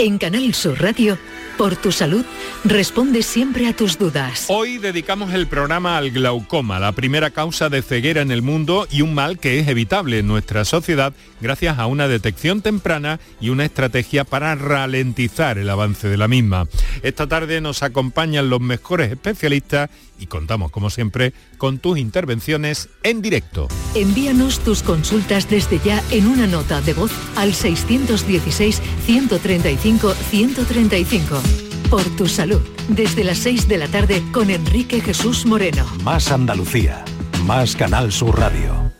En Canal Sur Radio, por tu salud, responde siempre a tus dudas. Hoy dedicamos el programa al glaucoma, la primera causa de ceguera en el mundo y un mal que es evitable en nuestra sociedad gracias a una detección temprana y una estrategia para ralentizar el avance de la misma. Esta tarde nos acompañan los mejores especialistas y contamos, como siempre, con tus intervenciones en directo. Envíanos tus consultas desde ya en una nota de voz al 616-135-135. Por tu salud, desde las 6 de la tarde con Enrique Jesús Moreno. Más Andalucía, más Canal Sur Radio.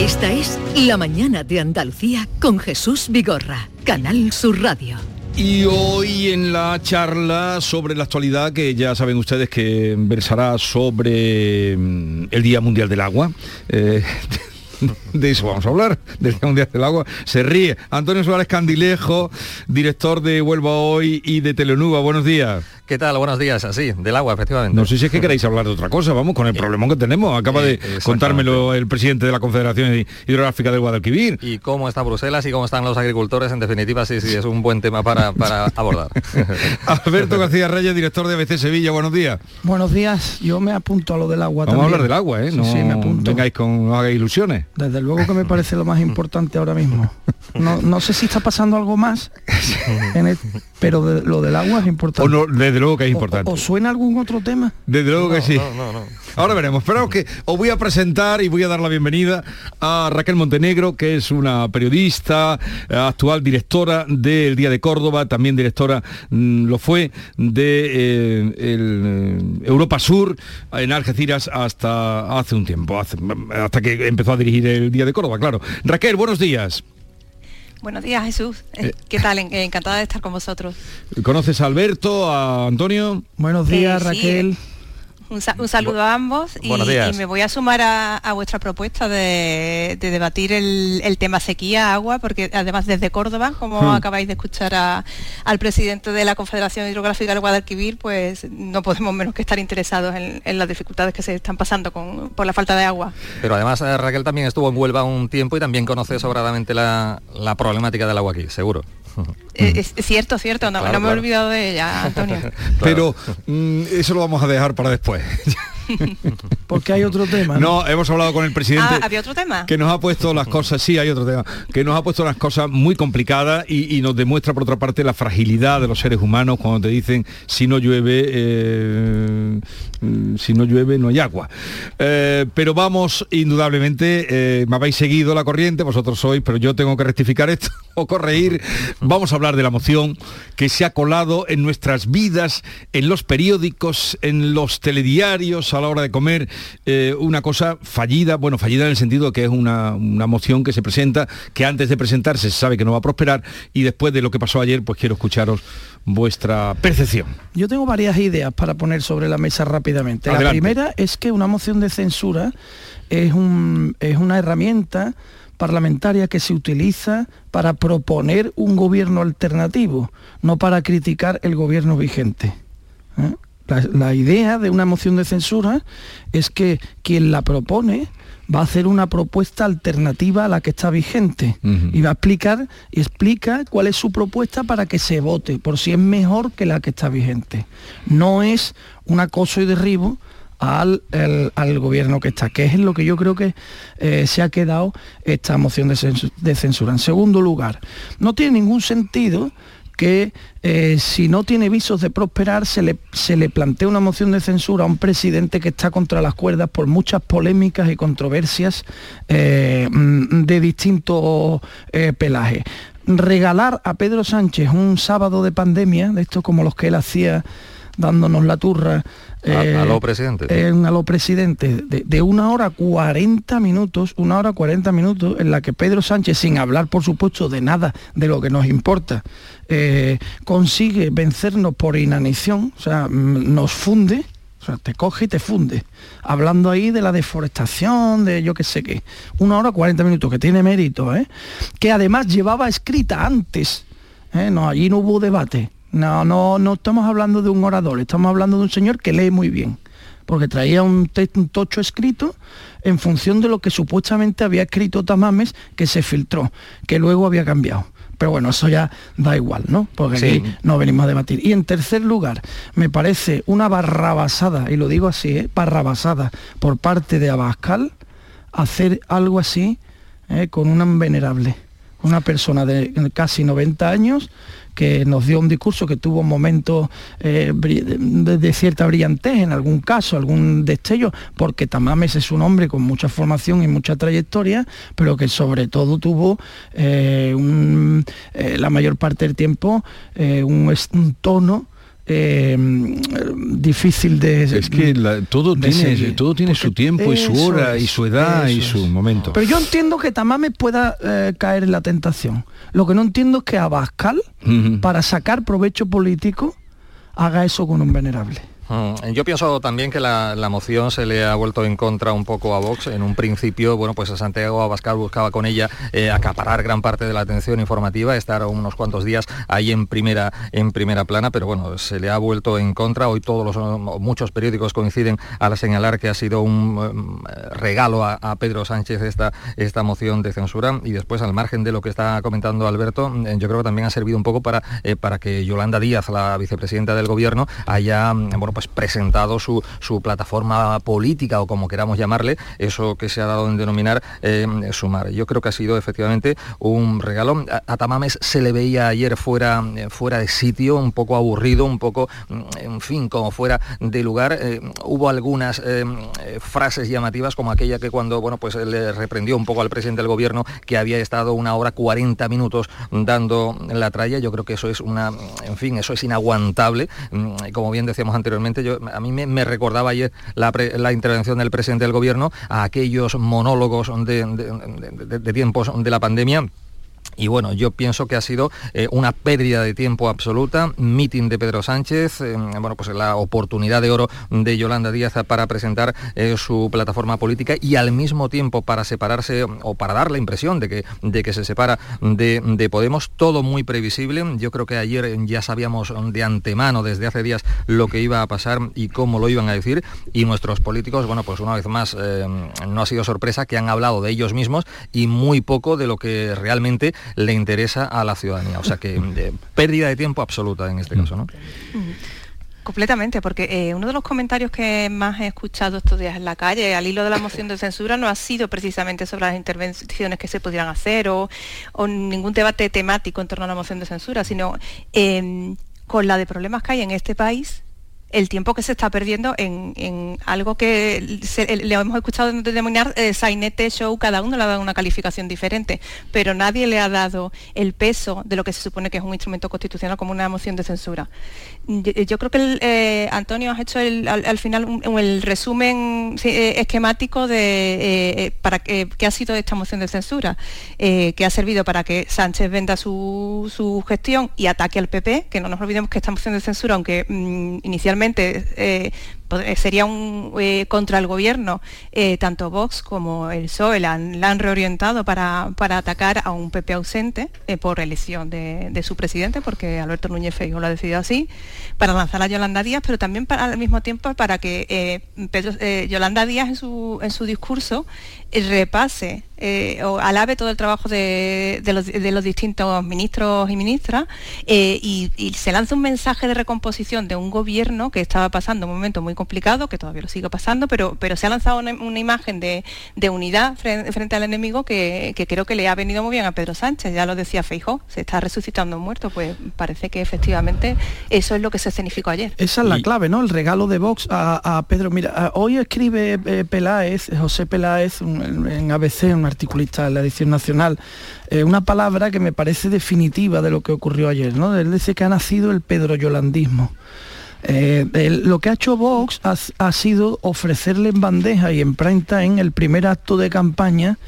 Esta es La Mañana de Andalucía con Jesús Vigorra, Canal Sur Radio. Y hoy en la charla sobre la actualidad, que ya saben ustedes que versará sobre mm, el Día Mundial del Agua, eh, de eso vamos a hablar, del Día Mundial del Agua, se ríe. Antonio Suárez Candilejo, director de Huelva Hoy y de Telenuba, buenos días. ¿Qué tal? Buenos días. Así, del agua, efectivamente. No sé si es que queréis hablar de otra cosa, vamos, con el problemón que tenemos. Acaba de contármelo el presidente de la Confederación Hidrográfica del Guadalquivir. Y cómo está Bruselas y cómo están los agricultores, en definitiva, sí, sí, es un buen tema para, para abordar. Alberto García Reyes, director de ABC Sevilla, buenos días. Buenos días, yo me apunto a lo del agua Vamos también. a hablar del agua, ¿eh? No Sí, sí, me apunto. vengáis con, no hagáis ilusiones. Desde luego que me parece lo más importante ahora mismo. No, no sé si está pasando algo más, en el- pero de- lo del agua es importante. O no, desde luego que es importante. ¿O suena algún otro tema? Desde luego que sí. Ahora veremos. Pero que os voy a presentar y voy a dar la bienvenida a Raquel Montenegro, que es una periodista, eh, actual directora del Día de Córdoba, también directora, mm, lo fue, de eh, el, eh, Europa Sur en Algeciras hasta hace un tiempo, hace- hasta que empezó a dirigir el Día de Córdoba, claro. Raquel, buenos días. Buenos días, Jesús. Eh, ¿Qué tal? En- Encantada de estar con vosotros. ¿Conoces a Alberto, a Antonio? Buenos días, Eh, sí. Raquel. Un, sa- un saludo a ambos y, me voy a sumar a, a vuestra propuesta de, de debatir el, el tema sequía, agua, porque además desde Córdoba, como Hmm. acabáis de escuchar a- al presidente de la Confederación Hidrográfica del Guadalquivir, pues no podemos menos que estar interesados en, en las dificultades que se están pasando con, por la falta de agua. Pero además eh, Raquel también estuvo en Huelva un tiempo y también conoce sobradamente la, la problemática del agua aquí, seguro. Eh, Es, es cierto, cierto, no, Claro, no me he olvidado de ella, Antonio. Pero mm, eso lo vamos a dejar para después. Porque hay otro tema. No, hemos hablado con el presidente. Ah, ¿había otro tema? que nos ha puesto las cosas, sí, hay otro tema, que nos ha puesto las cosas muy complicadas y, y nos demuestra por otra parte la fragilidad de los seres humanos cuando te dicen si no llueve, eh, si no llueve no hay agua. Eh, pero vamos, indudablemente, eh, me habéis seguido la corriente, vosotros sois, pero yo tengo que rectificar esto o corregir. Vamos a hablar de la moción que se ha colado en nuestras vidas, en los periódicos, en los telediarios, a la hora de comer, eh, una cosa fallida, bueno, fallida en el sentido que es una, una moción que se presenta, que antes de presentarse se sabe que no va a prosperar y después de lo que pasó ayer, pues quiero escucharos vuestra percepción. Yo tengo varias ideas para poner sobre la mesa rápidamente. La primera es que una moción de censura es, un- es una herramienta parlamentaria que se utiliza para proponer un gobierno alternativo, no para criticar el gobierno vigente. ¿eh? La, la idea de una moción de censura es que quien la propone va a hacer una propuesta alternativa a la que está vigente y va a explicar y explica cuál es su propuesta para que se vote por si es mejor que la que está vigente. No es un acoso y derribo al, el- al gobierno que está, que es en lo que yo creo que eh, se ha quedado esta moción de censura. En segundo lugar, no tiene ningún sentido que eh, si no tiene visos de prosperar se le, se le plantea una moción de censura a un presidente que está contra las cuerdas por muchas polémicas y controversias eh, mm, de distintos eh, pelajes. Regalar a Pedro Sánchez un sábado de pandemia, de estos como los que él hacía dándonos la turra. Eh, A- aló, presidente. en a lo presidente de, de una hora 40 minutos, una hora 40 minutos en la que Pedro Sánchez, sin hablar por supuesto de nada de lo que nos importa, eh, consigue vencernos por inanición, o sea, mm, nos funde, o sea, te coge y te funde, hablando ahí de la deforestación, de yo qué sé qué. Una hora 40 minutos, que tiene mérito, ¿eh? que además llevaba escrita antes, ¿eh? no, allí no hubo debate. No, no, no estamos hablando de un orador, estamos hablando de un señor que lee muy bien, porque traía un, te- un tocho escrito en función de lo que supuestamente había escrito Tamames, que se filtró, que luego había cambiado. Pero bueno, eso ya da igual, ¿no? Porque Sí. aquí no venimos a debatir. Y en tercer lugar, me parece una barrabasada, y lo digo así, ¿eh? barrabasada, por parte de Abascal, hacer algo así ¿eh? con una venerable, una persona de casi 90 años que nos dio un discurso que tuvo momentos eh, de, cierta brillantez en algún caso, algún destello, porque Tamames es un hombre con mucha formación y mucha trayectoria, pero que sobre todo tuvo eh, eh, la mayor parte del tiempo eh, un tono eh, difícil de Es que la- todo de tiene, seguir. todo tiene su tiempo y su hora y su edad y su momento. pero yo entiendo que Tamames pueda eh, caer en la tentación. Lo que no entiendo es que Abascal, para sacar provecho político, haga eso con un venerable. Mm, yo pienso también que la, moción se le ha vuelto en contra un poco a Vox. En un principio, bueno, pues a Santiago Abascal buscaba con ella eh, acaparar gran parte de la atención informativa, estar unos cuantos días ahí en primera, en primera plana, pero bueno, se le ha vuelto en contra. Hoy todos los muchos periódicos coinciden al señalar que ha sido un eh, regalo a, Pedro Sánchez esta, esta moción de censura y después al margen de lo que está comentando Alberto, eh, yo creo que también ha servido un poco para, para que Yolanda Díaz, la vicepresidenta del gobierno, haya bueno, pues presentado su, plataforma política o como queramos llamarle, eso que se ha dado en denominar eh, sumar. Yo creo que ha sido efectivamente un regalo. A, Tamames se le veía ayer fuera, eh, fuera de sitio, un poco aburrido, un poco, mm, en fin, como fuera de lugar. Eh, hubo algunas frases llamativas como aquella que cuando bueno, pues le reprendió un poco al presidente del gobierno que había estado una hora 40 minutos dando la tralla. Yo creo que eso es una, en fin, eso es inaguantable. Mm, como bien decíamos anteriormente, a mí me, recordaba ayer la, intervención del presidente del gobierno a aquellos monólogos de tiempos de la pandemia y bueno, yo pienso que ha sido eh, una pérdida de tiempo absoluta, meeting de Pedro Sánchez, eh, bueno, pues la oportunidad de oro de Yolanda Díaz para presentar eh, su plataforma política y al mismo tiempo para separarse o para dar la impresión de que, de que se separa de, de, Podemos, todo muy previsible. Yo creo que ayer ya sabíamos de antemano, desde hace días, lo que iba a pasar y cómo lo iban a decir. Y nuestros políticos, bueno, pues una vez más, no ha sido sorpresa que han hablado de ellos mismos y muy poco de lo que realmente le interesa a la ciudadanía. O sea que pérdida de tiempo absoluta en este caso, ¿no? Completamente, porque eh, uno de los comentarios que más he escuchado estos días en la calle, al hilo de la moción de censura, no ha sido precisamente sobre las intervenciones que se pudieran hacer o, ningún debate temático en torno a la moción de censura, sino em, con la de problemas que hay en este país el tiempo que se está perdiendo en, algo que le hemos escuchado denominar eh, sainete show, cada uno le ha dado una calificación diferente, pero nadie le ha dado el peso de lo que se supone que es un instrumento constitucional como una moción de censura. Yo, creo que eh, Antonio has hecho al, final un, el resumen eh, esquemático de para qué ha sido esta moción de censura, que ha servido para que Sánchez venda su, gestión y ataque al PP, que no nos olvidemos que esta moción de censura, aunque mm, inicialmente eh, eh, sería un eh, contra el gobierno, tanto Vox como el PSOE la han, reorientado para, atacar a un PP ausente por elección de, su presidente, porque Alberto Núñez Feijóo lo ha decidido así, para lanzar a Yolanda Díaz, pero también para, al mismo tiempo para que Yolanda Díaz en su, en su discurso repase eh, o alabe todo el trabajo de, los, distintos ministros y ministras eh, y, se lanza un mensaje de recomposición de un gobierno que estaba pasando un momento muy complicado, que todavía lo sigue pasando, pero, pero se ha lanzado una, imagen de, unidad frente, al enemigo que, creo que le ha venido muy bien a Pedro Sánchez, ya lo decía Feijó, se está resucitando un muerto, pues parece que efectivamente eso es lo que se significó ayer. Esa es la clave, ¿no? El regalo de Vox a, Pedro. Mira, hoy escribe eh, Peláez, José Peláez, en ABC, un articulista de la edición nacional, eh, una palabra que me parece definitiva de lo que ocurrió ayer. ¿no? Él dice que ha nacido el pedro yolandismo. Eh, lo que ha hecho Vox ha, sido ofrecerle en bandeja y en prime en el primer acto de campaña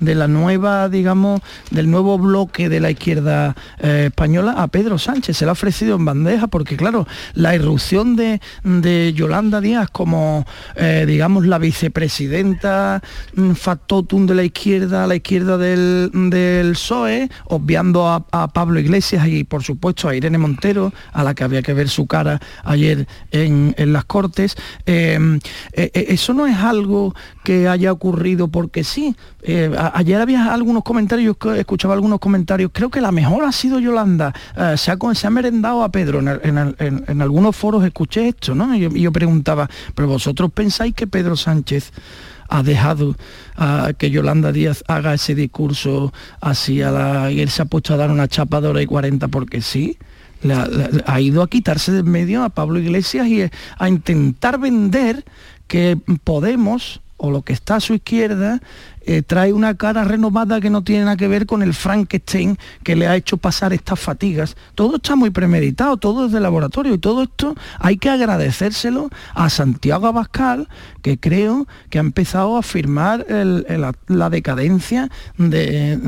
de la nueva, digamos, del nuevo bloque de la izquierda eh, española a Pedro Sánchez. Se le ha ofrecido en bandeja porque, claro, la irrupción de, Yolanda Díaz como, eh, digamos, la vicepresidenta mm, factotum de la izquierda, la izquierda del, del PSOE, obviando a, Pablo Iglesias y, por supuesto, a Irene Montero, a la que había que ver su cara ayer en, las Cortes. Eh, eso no es algo que haya ocurrido porque sí ayer había algunos comentarios, escuchaba algunos comentarios, creo que la mejor ha sido Yolanda, eh, se, ha, merendado a Pedro, en, algunos foros escuché esto, ¿no? Y yo, preguntaba, pero vosotros pensáis que Pedro Sánchez ha dejado a que Yolanda Díaz haga ese discurso así a la... y él se ha puesto a dar una chapadora y 40 porque sí. ha ido a quitarse de medio a Pablo Iglesias y a intentar vender que Podemos o lo que está a su izquierda eh, trae una cara renovada que no tiene nada que ver con el Frankenstein que le ha hecho pasar estas fatigas. Todo está muy premeditado, todo es de laboratorio y todo esto hay que agradecérselo a Santiago Abascal, que creo que ha empezado a firmar la decadencia de,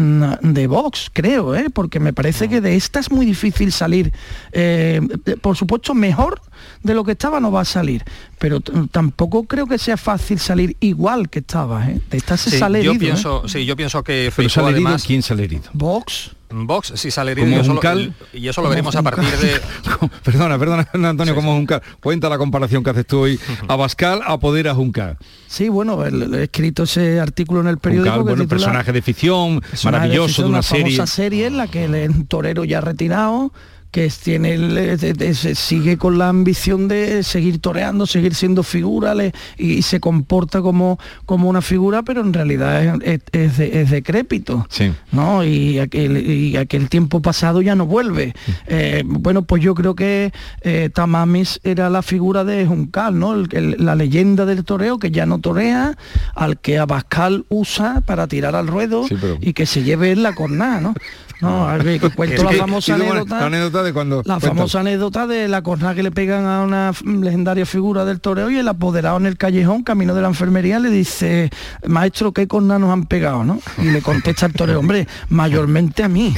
de Vox, creo, ¿eh? porque me parece que de esta es muy difícil salir. Eh, por supuesto, mejor de lo que estaba no va a salir, pero tampoco creo que sea fácil salir igual que estaba. ¿eh? De esta se sí, sale yo herido, pienso, ¿eh? Sí, yo pienso que Pero Feijóo, sale herido, además, ¿quién sale herido? Vox. Vox sí sale herido Como y eso, Juncal. lo, y eso lo veremos a partir de... perdona, perdona, Antonio, como Juncal. Cuenta la comparación que haces tú hoy. Abascal apodera a Juncal. Sí, bueno, he escrito ese artículo en el periódico. Juncal, que bueno, titula personaje de ficción, maravilloso ficción, de una famosa serie. serie en la que él es un torero ya retirado que tiene el- se sigue con la ambición de seguir toreando, seguir siendo figura le- y, y se comporta como, como una figura, pero en realidad es, es- es de- es decrépito. Sí. ¿no? Y aquel, y aquel tiempo pasado ya no vuelve. Eh, bueno, pues yo creo que eh, Tamames era la figura de Juncal, ¿no? El- el- la leyenda del toreo que ya no torea, al que Abascal usa para tirar al ruedo Sí, pero- y que se lleve en la cornada, ¿no? No, a ver, que cuento la famosa anécdota. La anécdota de cuando... La famosa anécdota de la cornada que le pegan a una legendaria figura del toreo y el apoderado en el callejón, camino de la enfermería, le dice, maestro, ¿qué cornada nos han pegado? ¿no? Y le contesta el torero, hombre, mayormente a mí.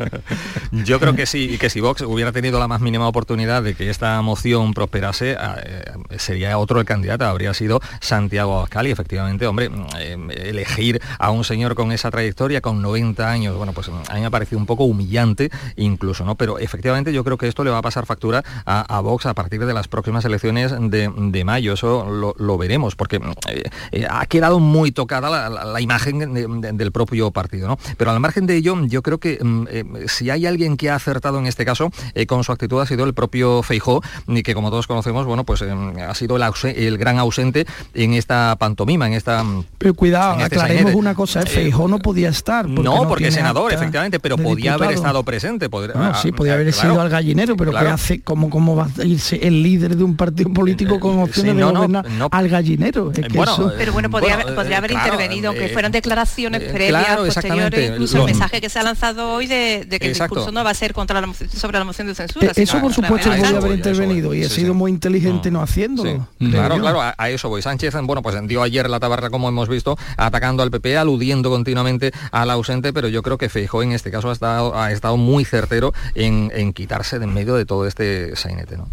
Yo creo que sí, que si Vox hubiera tenido la más mínima oportunidad de que esta moción prosperase, eh, sería otro el candidato, habría sido Santiago Abascal y efectivamente, hombre, mm, eh, elegir a un señor con esa trayectoria, con 90 años, bueno, pues a mí me ha parecido un poco humillante incluso, ¿no? Pero efectivamente yo creo que esto le va a pasar factura a, a Vox a partir de las próximas elecciones de, de mayo, eso lo, lo veremos, porque eh, eh, ha quedado muy tocada la, la- la imagen de- de- del propio partido, ¿no? Pero al margen de ello, yo creo que mm, eh, si hay alguien que ha acertado en este caso con su actitud ha sido el propio Feijó, y que como todos conocemos, bueno, pues eh, ha sido el, gran ausente en esta pantomima, en esta... Pero cuidado, En este aclaremos una cosa. Feijó no podía estar. porque no, porque es senador, acta efectivamente, pero podía haber estado presente. podría- Bueno, ah, sí, podía eh, haber claro. sido al gallinero, pero Claro. ¿qué hace? ¿Cómo, ¿Cómo va a irse el líder de un partido político con opciones sí, no, de no, gobernar no. al gallinero? Es que bueno, eso- eh, Pero bueno, podría, Bueno, haber- podría eh, haber claro, intervenido, que eh, fueran declaraciones eh, previas, claro, posteriores, incluso el mensaje que se ha lanzado hoy de, de que Exacto. el discurso no va a ser contra la moción- sobre la moción de censura. Eh, eso por supuesto podía haber intervenido y he sí, sido sí. muy inteligente no haciéndolo. creo Claro, claro, a, a eso voy. Sánchez, bueno, pues dio ayer la tabarra, como hemos visto, atacando al PP, aludiendo continuamente al ausente, pero yo creo que Feijóo en este caso ha estado, ha estado muy certero en, en quitarse de en medio de todo este sainete, ¿no?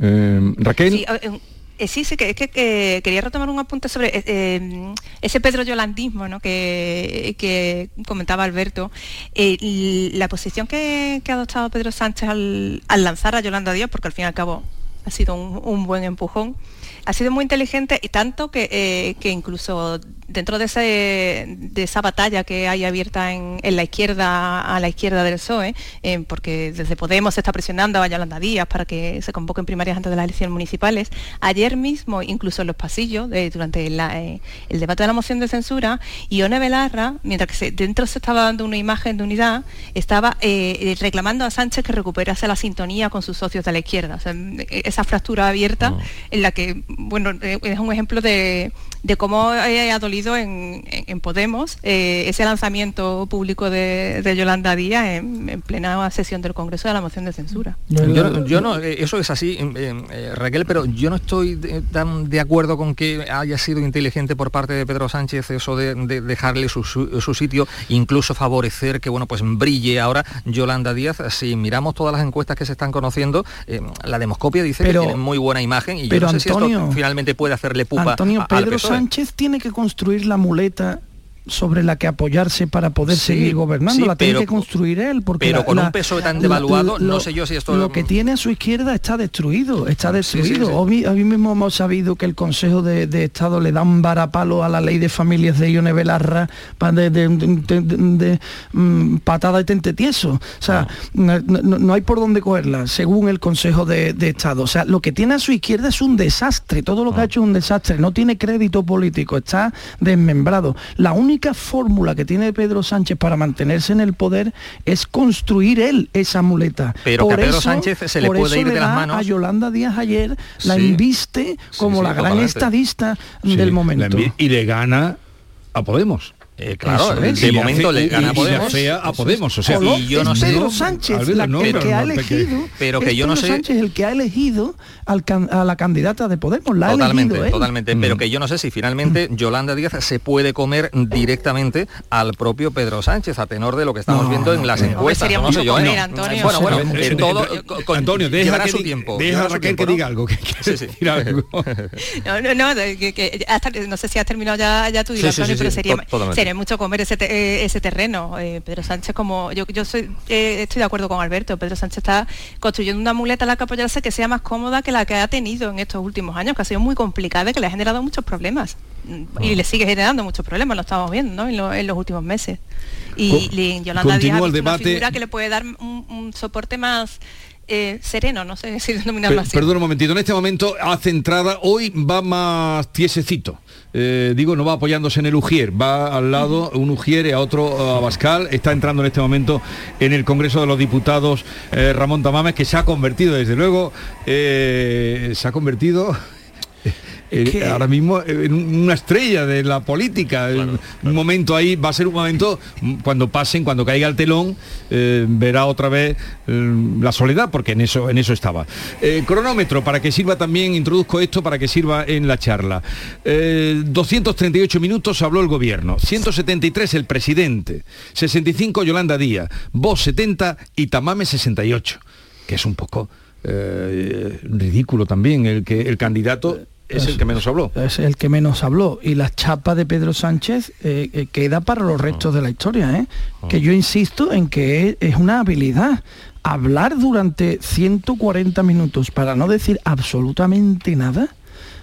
Eh, Raquel. Sí, eh, eh, sí, sí, que, es que, que quería retomar un apunte sobre eh, eh, ese Pedro Yolandismo ¿no? que, que comentaba Alberto. Eh, y la posición que, que ha adoptado Pedro Sánchez al, al lanzar a Yolanda Díaz, porque al fin y al cabo ha sido un, un buen empujón, ha sido muy inteligente y tanto que, eh, que incluso dentro de, ese- de esa batalla que hay abierta en, en la izquierda, a la izquierda del PSOE, eh, porque desde Podemos se está presionando a Yolanda Díaz para que se convoquen primarias antes de las elecciones municipales. Ayer mismo, incluso en los pasillos, de- durante la, eh, el debate de la moción de censura, Ione Belarra, mientras que se- dentro se estaba dando una imagen de unidad, estaba eh, reclamando a Sánchez que recuperase la sintonía con sus socios de la izquierda. O sea, esa fractura abierta en la que, bueno, eh, es un ejemplo de, de cómo ha dolido en, en- Podemos eh, ese lanzamiento público de, de Yolanda Díaz en, en plena sesión del Congreso de la moción de censura. Yo, no- yo no, eh, eso es así, eh, eh, Raquel, pero yo no estoy de- tan de acuerdo con que haya sido inteligente por parte de Pedro Sánchez eso de, de dejarle su, su- su sitio, incluso favorecer que bueno pues brille ahora Yolanda Díaz. Si miramos todas las encuestas que se están conociendo, eh, la demoscopia dice Pero- que tiene muy buena imagen y yo pero no sé si Antonio- esto finalmente puede hacerle pupa Antonio, a- al PSOE. Sánchez tiene que construir la muleta sobre la que apoyarse para poder Sí, seguir gobernando, sí, la tiene que construir él porque pero la- con la- un PSOE tan devaluado, no sé yo si esto- lo que tiene a su izquierda está destruido, está destruido. sí. Hoy, hoy mismo hemos sabido que el Consejo de, de Estado le da un varapalo a la ley de familias de Ione Belarra de, de- de- de- de, mm, patada y tente tieso. O sea, no, no- no hay por dónde cogerla, según el Consejo de, de Estado. O sea, lo que tiene a su izquierda es un desastre, todo lo que ha hecho es un desastre, no tiene crédito político, está desmembrado. La única fórmula que tiene Pedro Sánchez para mantenerse en el poder es construir él esa muleta. Pero que a Pedro Sánchez se le por puede eso ir de las manos. A Yolanda Díaz ayer la Sí. inviste como sí, la gran totalmente. estadista Sí, del momento. y le gana a Podemos. Eh, claro, es. de momento le gana la Podemos. a Podemos, o sea, y yo no sé- Pedro Sánchez Albert, la- no, el pero que ha no, elegido pero que es yo no sé- Sánchez el que ha elegido al can- a la candidata de Podemos la ha Totalmente, él. totalmente. Pero que yo no sé si finalmente Mm. Yolanda Díaz se puede comer directamente al propio Pedro Sánchez, a tenor de lo que estamos viendo en las encuestas. sería no mucho sé yo, comer, ¿eh? Antonio. Bueno, bueno, en todo, eh, con- Antonio, deja que su tiempo. deja a Raquel tiempo, que ¿no? diga algo, que quiere Sí, sí. decir algo. No, no, no, de que, que hasta- no sé si has terminado ya, ya tu Sí, idea, sí, Antonio, sí, pero sí, sería, sería mucho comer ese, te- eh, ese terreno. Eh, Pedro Sánchez, como yo, yo soy, eh, estoy de acuerdo con Alberto, Pedro Sánchez está construyendo una muleta a la que apoyarse que sea más cómoda que la que ha tenido en estos últimos años, que ha sido muy complicada y que le ha generado muchos problemas. Y le sigue generando muchos problemas, lo estamos viendo ¿no? en, lo- en los últimos meses. Y, Co- y Yolanda Díaz ha el visto una figura que le puede dar un, un soporte más eh, sereno, no sé si denominarlo Per- así. Perdón un momentito, en este momento hace entrada, hoy va más tiesecito. Eh, digo, no va apoyándose en el Ujier, va al lado un Ujier y a otro a Bascal. Está entrando en este momento en el Congreso de los Diputados eh, Ramón Tamames, que se ha convertido, desde luego, se ha convertido... eh, ahora mismo eh, una estrella de la política un momento ahí va a ser un momento mm, cuando pasen cuando caiga el telón eh, verá otra vez eh, la soledad porque en eso en eso estaba. Eh, cronómetro para que sirva también introduzco esto para que sirva en la charla. Eh, 238 minutos habló el gobierno 173 el presidente 65 Yolanda Díaz Vos 70 y Tamame 68 que es un poco eh, ridículo también el que el candidato es el que menos habló. Es el que menos habló. Y la chapa de Pedro Sánchez eh, eh, queda para los restos de la historia. ¿eh? Que yo insisto en que es, es una habilidad. Hablar durante 140 minutos para no decir absolutamente nada,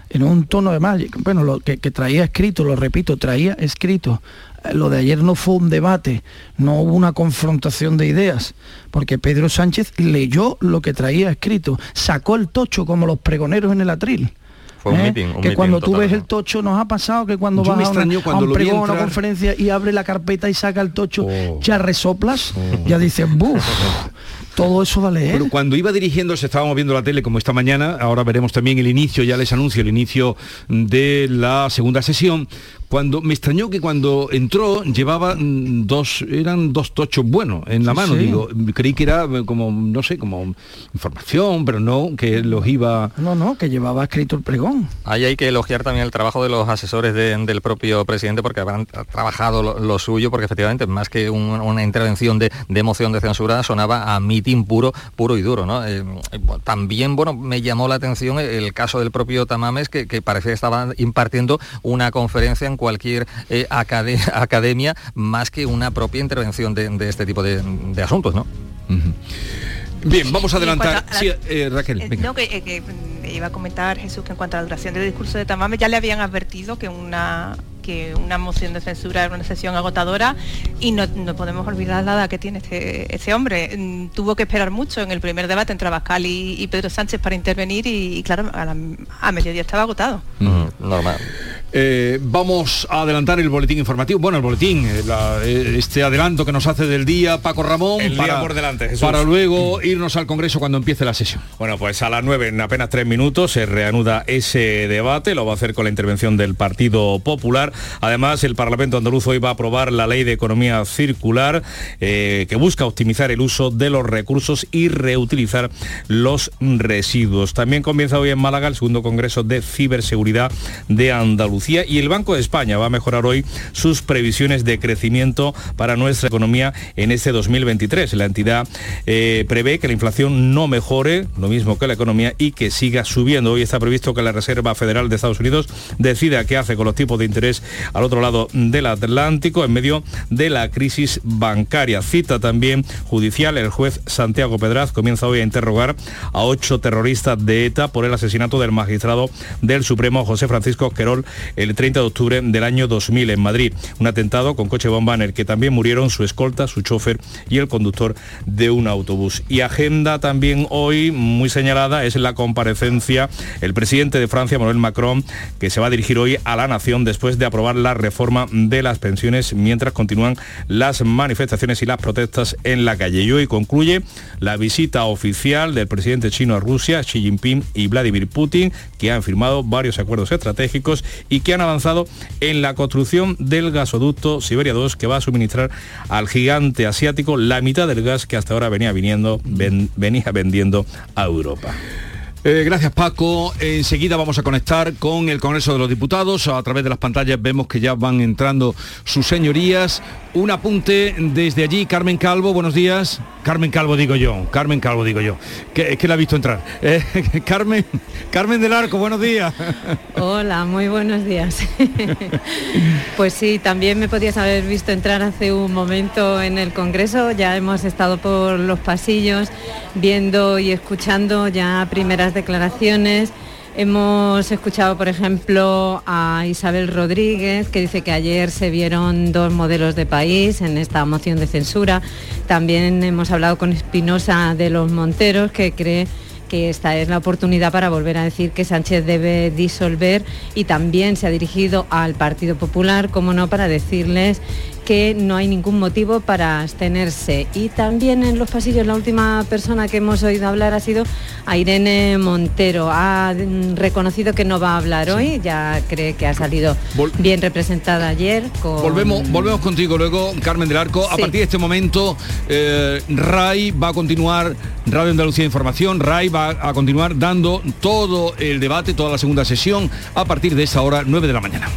en un tono de más, bueno, lo que, que traía escrito, lo repito, traía escrito. Eh, Lo de ayer no fue un debate, no hubo una confrontación de ideas, porque Pedro Sánchez leyó lo que traía escrito, sacó el tocho como los pregoneros en el atril. Fue un ¿eh? meeting, un que meeting cuando tú ves el tocho nos ha pasado que cuando vas a, una- a cuando un pregón, a una conferencia y abre la carpeta y saca el tocho, ya resoplas, ya dices, buf, todo eso da leer. Pero cuando iba dirigiéndose, estábamos viendo la tele como esta mañana, ahora veremos también el inicio, ya les anuncio el inicio de la segunda sesión, cuando me extrañó que cuando entró llevaba mm, dos, eran dos tochos buenos en la Sí, mano, sí. digo, creí que era eh, como, no sé, como información, pero no, que los iba... No, no, que llevaba escrito el pregón. Ahí hay que elogiar también el trabajo de los asesores de- del propio presidente porque habrán tra- trabajado lo, lo suyo, porque efectivamente más que un- una intervención de, de moción de censura sonaba a mitin puro, puro y duro. ¿no? Eh, eh, también bueno, me llamó la atención el caso del propio Tamames, que, que parecía que estaba impartiendo una conferencia en cualquier eh, acade- academia, más que una propia intervención de, de este tipo de, de asuntos. ¿no? Bien, vamos a adelantar. a la- Sí, eh, Raquel, Eh, venga. no, que, eh, que, mm, iba a comentar Jesús que en cuanto a la duración del discurso de Tamame ya le habían advertido que una que una moción de censura era una sesión agotadora y no, no podemos olvidar la edad que tiene este, este hombre. Mm, Tuvo que esperar mucho en el primer debate entre Abascal y, y Pedro Sánchez para intervenir y, y claro, a, la- a mediodía estaba agotado. Normal. Eh, vamos a adelantar el boletín informativo. Bueno, el boletín, eh, la- eh, este adelanto que nos hace del día Paco Ramón. El día por delante, Jesús. Para luego irnos al Congreso cuando empiece la sesión. Bueno, pues a las 9, en apenas tres minutos, se reanuda ese debate. Lo va a hacer con la intervención del Partido Popular. Además, el Parlamento andaluz hoy va a aprobar la ley de economía circular eh, que busca optimizar el uso de los recursos y reutilizar los residuos. También comienza hoy en Málaga el segundo Congreso de Ciberseguridad de Andalucía y el Banco de España va a mejorar hoy sus previsiones de crecimiento para nuestra economía en este 2023. La entidad eh, prevé que la inflación no mejore, lo mismo que la economía, y que siga subiendo. Hoy está previsto que la Reserva Federal de Estados Unidos decida qué hace con los tipos de interés al otro lado del Atlántico en medio de la crisis bancaria. Cita también judicial, el juez Santiago Pedraz comienza hoy a interrogar a ocho terroristas de ETA por el asesinato del magistrado del Supremo José Francisco Querol el 30 de octubre del año 2000 en Madrid. Un atentado con coche bomba en el que también murieron su escolta, su chofer y el conductor de un autobús. Y agenda también hoy muy señalada es la comparecencia el presidente de Francia, Manuel Macron, que se va a dirigir hoy a la nación después de aprobar la reforma de las pensiones mientras continúan las manifestaciones y las protestas en la calle. Y hoy concluye la visita oficial del presidente chino a Rusia, Xi Jinping y Vladimir Putin, que han firmado varios acuerdos estratégicos y y que han avanzado en la construcción del gasoducto Siberia 2 que va a suministrar al gigante asiático la mitad del gas que hasta ahora venía viniendo, venía vendiendo a Europa. Eh, gracias Paco. Enseguida vamos a conectar con el Congreso de los Diputados. A través de las pantallas vemos que ya van entrando sus señorías. Un apunte desde allí, Carmen Calvo, buenos días. Carmen Calvo digo yo, Carmen Calvo digo yo, que es que la he visto entrar. Eh, Carmen, Carmen del Arco, buenos días. Hola, muy buenos días. pues sí, también me podías haber visto entrar hace un momento en el Congreso, ya hemos estado por los pasillos viendo y escuchando ya primeras declaraciones Hemos escuchado, por ejemplo, a Isabel Rodríguez, que dice que ayer se vieron dos modelos de país en esta moción de censura. También hemos hablado con Espinosa de los Monteros, que cree que esta es la oportunidad para volver a decir que Sánchez debe disolver y también se ha dirigido al Partido Popular, como no, para decirles que no hay ningún motivo para abstenerse. Y también en los pasillos la última persona que hemos oído hablar ha sido a Irene Montero. Ha reconocido que no va a hablar hoy, ya cree que ha salido bien representada ayer. Volvemos, volvemos contigo luego, Carmen del Arco. A partir de este momento, eh, RAI va a continuar, Radio Andalucía Información, RAI va a continuar dando todo el debate, toda la segunda sesión, a partir de esa hora, 9 de la mañana.